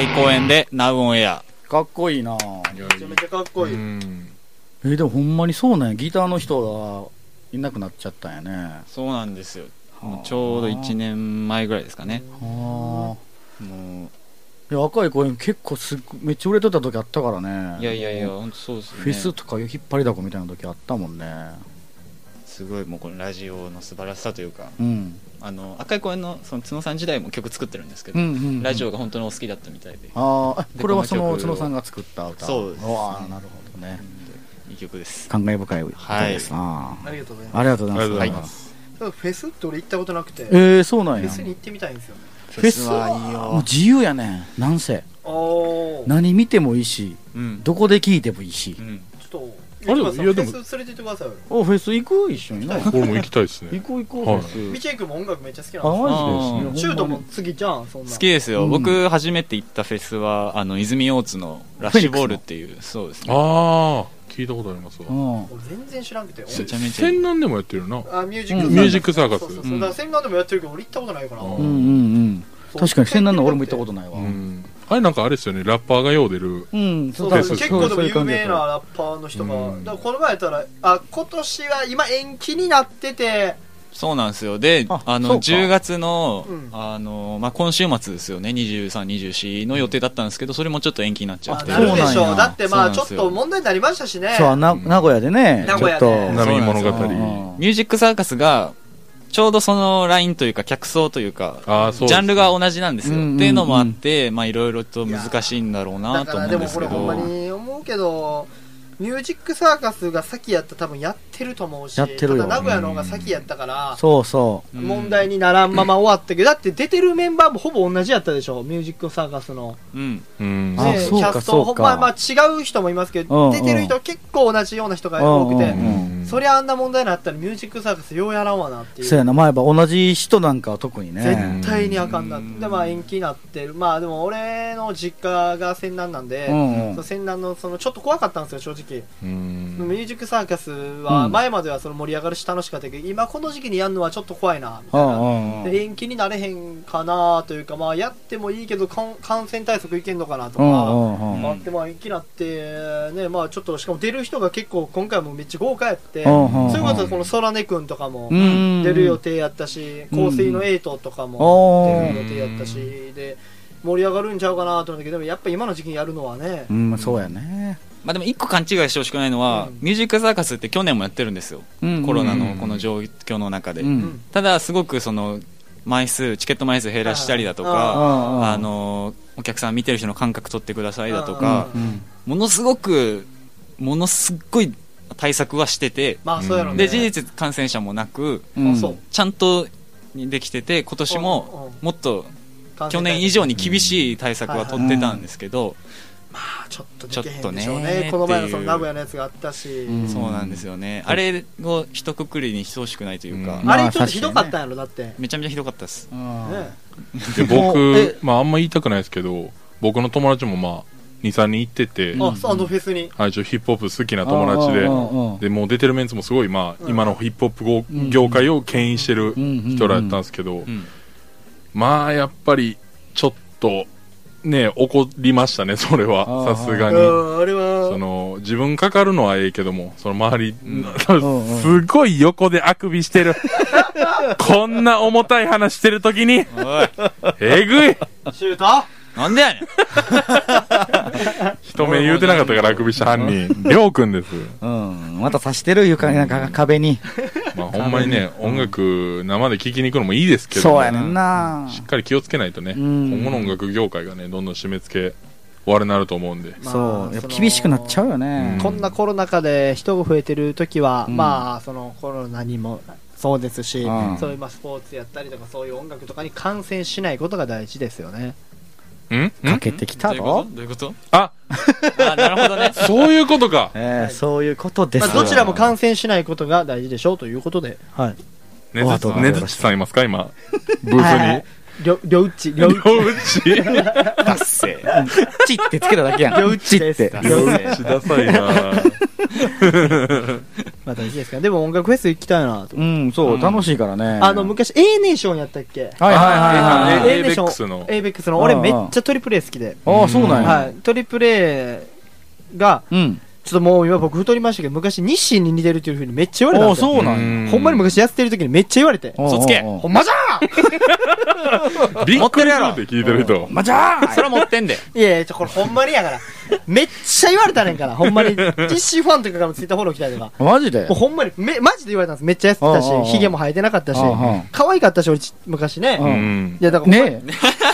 した。赤い公園で Now on Air。かっこいいなめめちゃめちゃかっこいい。うんえーでもほんまにそうなんやギターの人がいなくなっちゃったんやねそうなんですよ。もうちょうど1年前ぐらいですかね。あもいや赤い公園結構すっごめっちゃ売れてた時あったからねう、いやいやいや、本当そうですよね。フェスとか引っ張りだこみたいな時あったもんねすごいもうこのラジオの素晴らしさというか、うん。あの、赤い公園のその角さん時代も曲作ってるんですけど、うんうんうん。ラジオが本当にお好きだったみたいで、ああこれはその角さんが作った歌。そうですわあなるほどね。いい曲です。感慨深い歌ですな、ありがとうござい。まありがとうございます。ありがとうございます。す。フェスって俺行ったことなくて、フえー、そうなんや。ェスに行ってみたいんですよね。フェスは。いいよ。もう自由やねん。なんせ。何見てもいいしうん。どこで聴いてもいいし。うん。ちょっと、あれいやでいやでも。フェス連れてってくださいよ。おフェス行く一緒に？な行俺も行きたいですね。こう行こう。はい。フェスミチェイ君も音楽めっちゃ好きあなんマジでですよ。シュートも次じゃん、そんな。好きですよ、うん。僕初めて行ったフェスはあの泉大津のラッシュボールっていうそうですね。ああ聞いたことありますわ。うん。俺全然知らんくて。めちゃめちゃ。いい洗顔でもやってるな。あ、ミュージックうん。ミュージックサーカス。そうそうそう。だから洗顔でもやってるけど、俺行ったことないから。うんうんうん。確かに洗顔の俺も行ったことないわ。うんあれなんかあれですよね。ラッパーがよう出る。うんそう結構でも有名なやラッパーの人が、うん。だからこの前やったらあ今年は今延期になってて。そうなんですよ。でああのそうか。10月の,、うん。あのまあ、今週末ですよね。2324の予定だったんですけどそれもちょっと延期になっちゃって。あなるでしそうなんやょうだってまあちょっと問題になりましたしね。そうな名古屋でね名ちょっと。古屋で波物語ミュージックサーカスがちょうどそのラインというか客層というかジャンルが同じなんですよ、うんうんうん。っていうのもあってまあいろいろと難しいんだろうなと思だからでもうんですけど。これほんまに思うけどミュージックサーカスが先やったら多分やってると思うしやってるよ。ただ名古屋の方が先やったからそうそう。ん。問題にならんまま終わったけどだって出てるメンバーもほぼ同じやったでしょミュージックサーカスの。うん。うん。あねそうかキャストそうか。まあまあ違う人もいますけうんうん。ど出てる人は結構同じような人がう多くてうんそりゃあんな問題になったらミュージックサーカスようやらんわなっていう。そうやな。まあやっぱ同じ人なんかは特にね。絶対にあかんなうん。でまあ延期になってる。まあでも俺の実家が仙南なんで、うんうん。その仙南のそのちょっと怖かったんですよ正直、うん。ミュージックサーカスはうん。前まではその盛り上がるし楽しかったけど今この時期にやるのはちょっと怖いなみたいな、延期になれへんかなというかまあやってもいいけど感染対策いけんのかなとか、うんうんうんあってまあ延期になってねまあちょっとしかも出る人が結構今回もめっちゃ豪華やって、うんうんうんそれこそこの空音くんとかもうん。出る予定やったし、香水のエイトとかも出る予定やったし、で盛り上がるんちゃうかなと思ったけど、でもやっぱ今の時期にやるのはね、うんそうやねまあでも一個勘違いしてほしくないのは、うん。ミュージックサーカスって去年もやってるんですよ、うん。コロナのこの状況の中で、うん。うん。ただすごくその枚数チケット枚数減らしたりだとはいか、ああのお客さん見てる人の感覚取ってくださいだとか、うん。ものすごくものすっごい対策はしてて、まあね。で事実感染者もなくちゃんとできてて今年ももっと去年以上に厳しい対策は取ってたんですけど、まあちょっとできへんでしょうね。ね。この前のその名古屋のやつがあったし、うん。そうなんですよね、あれを一括りに等しくないというか、うん。あれちょっとひどかったんやろ、だって。めちゃめちゃひどかったです。うん。ねでもうえ僕まああんま言いたくないですけど僕の友達もまあ23人行ってて、あ、そう、あのフェスに。はい、ちょヒップホップ好きな友達で、でもう出てるメンツもすごい、まあ、うん。今のヒップホップ業界を牽引してるうん人らやったんですけど、うん。まあやっぱりちょっとね怒りましたね それは。さすがに。うん、あれは。そ、の自分かかるのはええけどもその周り、ん。うんすごい横であくびしてる。こんな重たい話してる時に。おい。えぐい。シュート？なんでやねん。人目言うてなかったからあくびした犯人。りょうくんです。うん。また刺してる床になんか壁にまあほんまにね音楽生で聴きに行くのもいいですけどそうやねんな。しっかり気をつけないとね、うん。今後の音楽業界がね、どんどん締め付け終わるなると思うんで。まあそう。やっぱ厳しくなっちゃうよね。うん。こんなコロナ禍で人が増えてる時は、うん。まあそのコロナにもそうですし、うんそういうまあスポーツやったりとかそういう音楽とかに感染しないことが大事ですよね。ん？かんけてきたどういうこと？ぞどういうこと？あ、あなるほどね そういうことか。えーそういうことですまあ、よどちらも感染しないことが大事でしょうということで、はい。ねずお後がねずちさんいますか今。ブースに。りょ、りょうち、りょうりょうち。りょダッセチってつけただけやんりょうちってダうちダサいなままたいいですかでも音楽フェス行きたいなと。うん、そうう、ん楽しいからね。あの、昔 A ネーションやったっけ？はいはいはいはい。あー ABEX の ABEX の。俺うんうんめっちゃトリプル A 好きで。ああ、そうなんや。はい。トリプル A が、うん。ちょっともう今僕太りましたけど、昔日清に似てるっていう風にめっちゃ言われたんですよ。そうなんや。ほんまに昔やってる時にめっちゃ言われて。嘘つけほんまじゃ びっくりするって聞いてる人。まじゃあ それは持ってんでいやいや、これほんまにやから。めっちゃ言われたねんから。ほんまに。DC ファンとかからもツイッターフォロー来たりとか。マジで？もうほんまに、め、マジで言われたんです。めっちゃやってたしヒゲも生えてなかったし可愛かったし、俺ち、昔ね。ううんい。や、だからね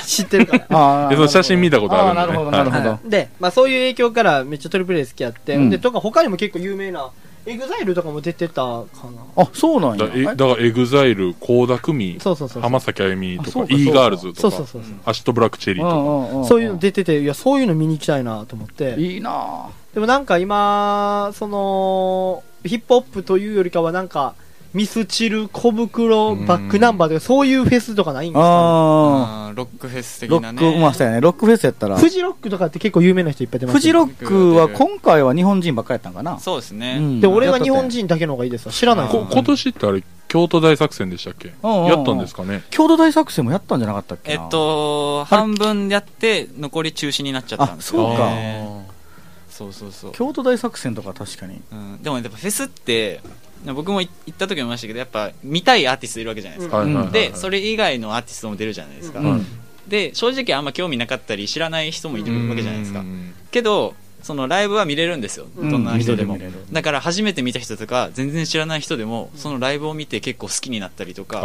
知ってるから。ああ。えその写真見たことあるなるほど、なるほどは。いで、まあそういう影響からめっちゃトリプル A 好きやって、うんで、とか他にも結構有名な、エグザイルとかも出てたかな。あ、そうなんや。だえだからエグザイル、倖田來未、そうそうそう。浜崎あゆみとかあそう、か e ガールズとかそうそう、そうそう。 Acid Black Cherry とか。そういうの出てて、いや、そういうの見に行きたいなと思って。いいなぁ。でもなんか今、その、ヒップホップというよりかはなんか、ミスチル、小袋、バックナンバーとか、そういうフェスとかないんですか、あロックフェスあ。的なロック、ねまあそうやね。ロックフェスやったら。フジロックとかって結構有名な人いっぱい出ますフジロックは今回は日本人ばっかりやったんかな。そうですね、うん。で、俺が日本人だけの方がいいですわ。知らない今年ってあれ、京都大作戦でしたっけ？うんうんうん。やったんですかね？郷土大作戦もやったんじゃなかったっけな？えっ、と半分やって残り中止になっちゃったんですよあそうか。ねそうそうそう、郷土大作戦とか確かに。うん、でもやっぱフェスって僕もい行った時も言いましたけどやっぱ見たいアーティストいるわけじゃないですか、はいはいはいはい。でそれ以外のアーティストも出るじゃないですか、うん。で正直あんま興味なかったり知らない人もいるわけじゃないですか。うん。けどそのライブは見れるんですよ、うん。どんな人でも。だから初めて見た人とか全然知らない人でもそのライブを見て結構好きになったりとか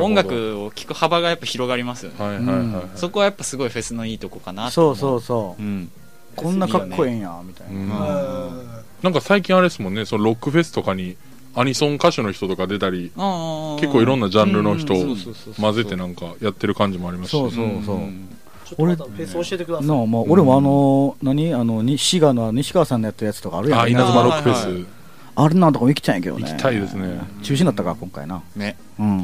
音楽を聴く幅がやっぱ広がりますよね、はいはいはいはい。そこはやっぱすごいフェスのいいとこかなとそうそうそう。うん。こんなかっこええんや、みたいうん。な。なんか最近あれですもんね、そのロックフェスとかにアニソン歌手の人とか出たり、結結構いろんなジャンルの人をうんそうそうそうそう混ぜてなんかやってる感じもありますしそうそうそう。ちょっとまたフェス教えてください。なあ、まあ、俺もあの、何？あの、に滋賀の西川さんのやったやつとかあるやん。あ、稲妻ロックフェス。あれなんとかも行きたいんやけどね。行きたいですね中止になったか、今回な。ねうん。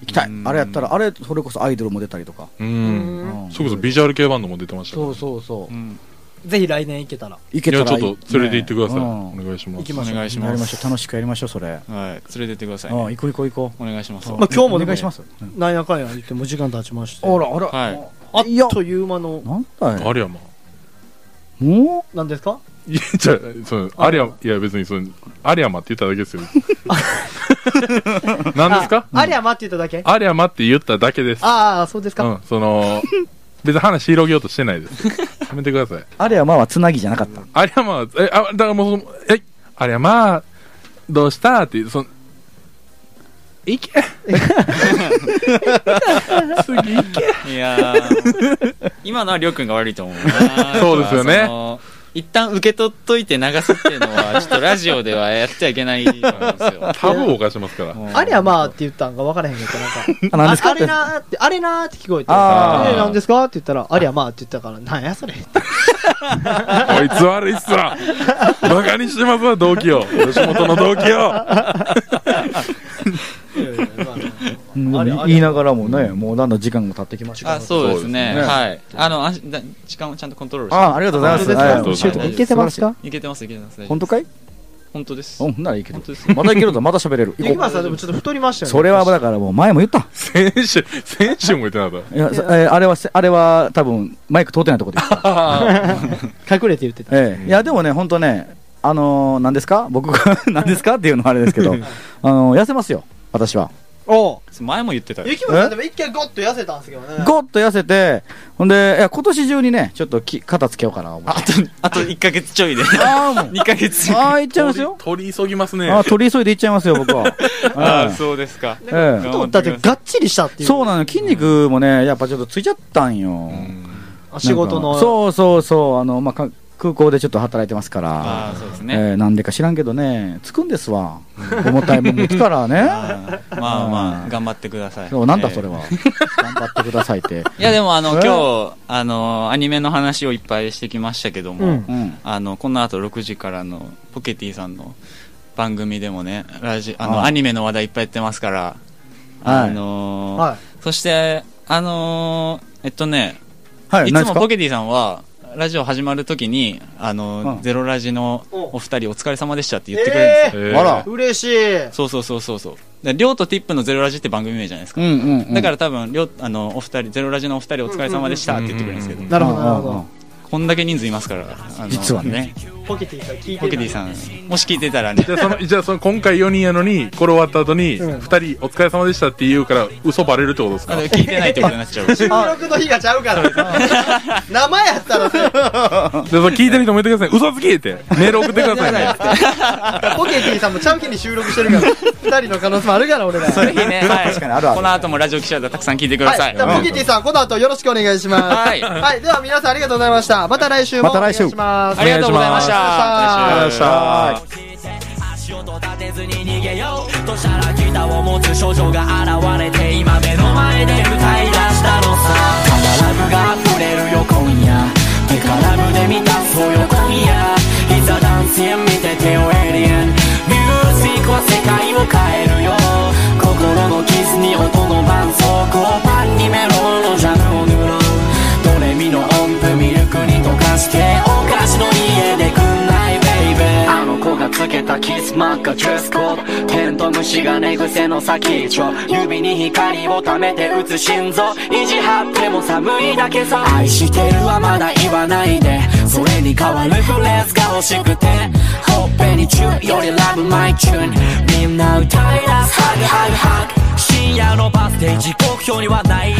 行きたい。うんあれやったら、あれ、それこそアイドルも出たりとか。う。うんんそれこそビジュアル系バンドも出てましたからそうそうそうう。んぜひ来年行けたら。行けたらいや、ちょっと連れて行ってください。うんお願いします。行きましょう。お願いしやりましょう。ます楽しくやりましょう、それ。はい連れてってくださいああ、ね行こう行こう行こう。お願いしますあまあ今日もお願いします。うんなんやかんや言ってもう時間経ちまして。あら、あら。はいあいやっという間の、なんだよ。ありゃま。も何ですか？いや、じゃあ、その、ありゃ、いや別にその、ありゃまって言っただけですよ。何ですか？あありゃまって言っただけ？ありゃまって言っただけです。ああ、そうですか。うん、その、別に話広げようとしてないです。やめてください。う、あれはまあはつなぎじゃなかった。ありゃまあ、え、あ、だからもうえ、ありゃまあ、どうしたって、その、いけ 次行けいやー今のはりょうくんが悪いと思うなそうですよね一旦受け取っといて流すっていうのはちょっとラジオではやっちゃいけないですよ タブーを犯しますから。ありゃまあって言ったんか分からへんけど、なんか。あ、何ですか？ああれなーって、あれなーって聞こえて。あーえ、何ですか？って言ったら、ありゃまあって言ったから、なんやそれ。こいつ悪いっすわ。バカにしてますわ、同期を。吉本の同期を。うんあれあれ言いながらもね、もうだんだん時間も経ってきましたあそうですね。そうですね。はい。あのあだ時間をちゃんとコントロールして。あありがとうございます。はい。い。けてますか？いけてますいけてます本当かい？本当です。うん、ならいける。またいけるぞ、また喋れる。ゆきまでもちょっと太りましたよね。それはだからもう前も言った。先週、先週も言ってなかっいや、そえーあれはせ、あれは多分マイク通ってないところで言った。隠れて言ってた。ええ。いや、でもね、本当ね、あのー、何ですか？僕が、何ですか？っていうのはあれですけど、あのー、痩せますよ、私は。お前も言ってたよゆきまさんでも一回ゴッと痩せたんですけどね。ゴッと痩せて、ほんで、いや、今年中にね、ちょっとき肩つけようかな、思って。あとあと1ヶ月ちょいでああ、もう。2ヶ月ああ、いっちゃいた。ますよ。取り急ぎますね。ああ、取り急いでいっちゃいますよ、僕は。ああえそうですかええ太ったってがっちりしたっていう。そうなの、筋肉もね、やっぱちょっとついちゃったんよ。うんあ仕事の。そうそうそう、あの、まあ、か空港でちょっと働いてますから。ああそうですねえーなんでか知らんけどね、つくんですわ。重たいもん持つからね。あーまあまあ頑張ってくださいそう、なんだええそれは。頑張ってくださいって。いやでもあのえ今日あのアニメの話をいっぱいしてきましたけども、うんうん。あのこの後6時からのポケティさんの番組でもねラジあのアニメの話題いっぱいやってますから、はいあのーはそしてあのーえっとね、はい、い、つもポケティさんはラジオ始まるときに、あの、うんゼロラジのおお二人お疲れ様でしたって言ってくれるんですよ。えーあら嬉しい。そうそうそうそうそう。で、りょうとティップのゼロラジって番組名じゃないですか。うんうんうん。だから多分、りょう、あの、お二人、ゼロラジのお二人お疲れ様でしたって言ってくれるんですけど、なるほど、なるほど。こんだけ人数いますから、あの実はねポケティさん聞いてたポケティさん、もし聞いてたらねじ、ゃあそのじゃあその今回4人やのにこれ終わった後にうん2人お疲れ様でしたって言うから嘘バレるってことですか？聞いてないってことになっちゃう。収録の日がちゃうから。生やったらさ、でその聞いてる人も言ってください嘘つきってメール送ってくださいね ポケティさんもちゃう日に収録してるから、二人の可能性もあるから、俺ら。ぜひね、はい。確かにあるあるこの後もラジオ記者でたくさん聞いてくださはい。い。じゃあポケティさん、この後よろしくお願いします。はいはい。では皆さんありがとうございました。また来週もお願いします。ありがとうございました。ありがとうございました。足音立てずに逃げようとしたらギターを持つ少女が現れて今目の前で歌い出したのさカララブが溢れるよ今夜手から胸満たそうよ今夜いざダンスへ見ててよエイリアンミュージックは世界を変えるよ心の傷に音の絆創膏パンにメロンのジャムを塗ろうドレミの音符ミルクに溶かしてお菓子の家でくんつけたキスマークがドレスコードテント虫が寝癖の先。っちょ指に光を溜めて打つ心臓。意地張っても寒いだけさ。愛してるはまだ言わないで。それに代わるフレーズが欲しくて。ほっぺにチューよりラブマイチューン。みんな歌い出すハグハグハグ。深夜のバス停時刻表にはない。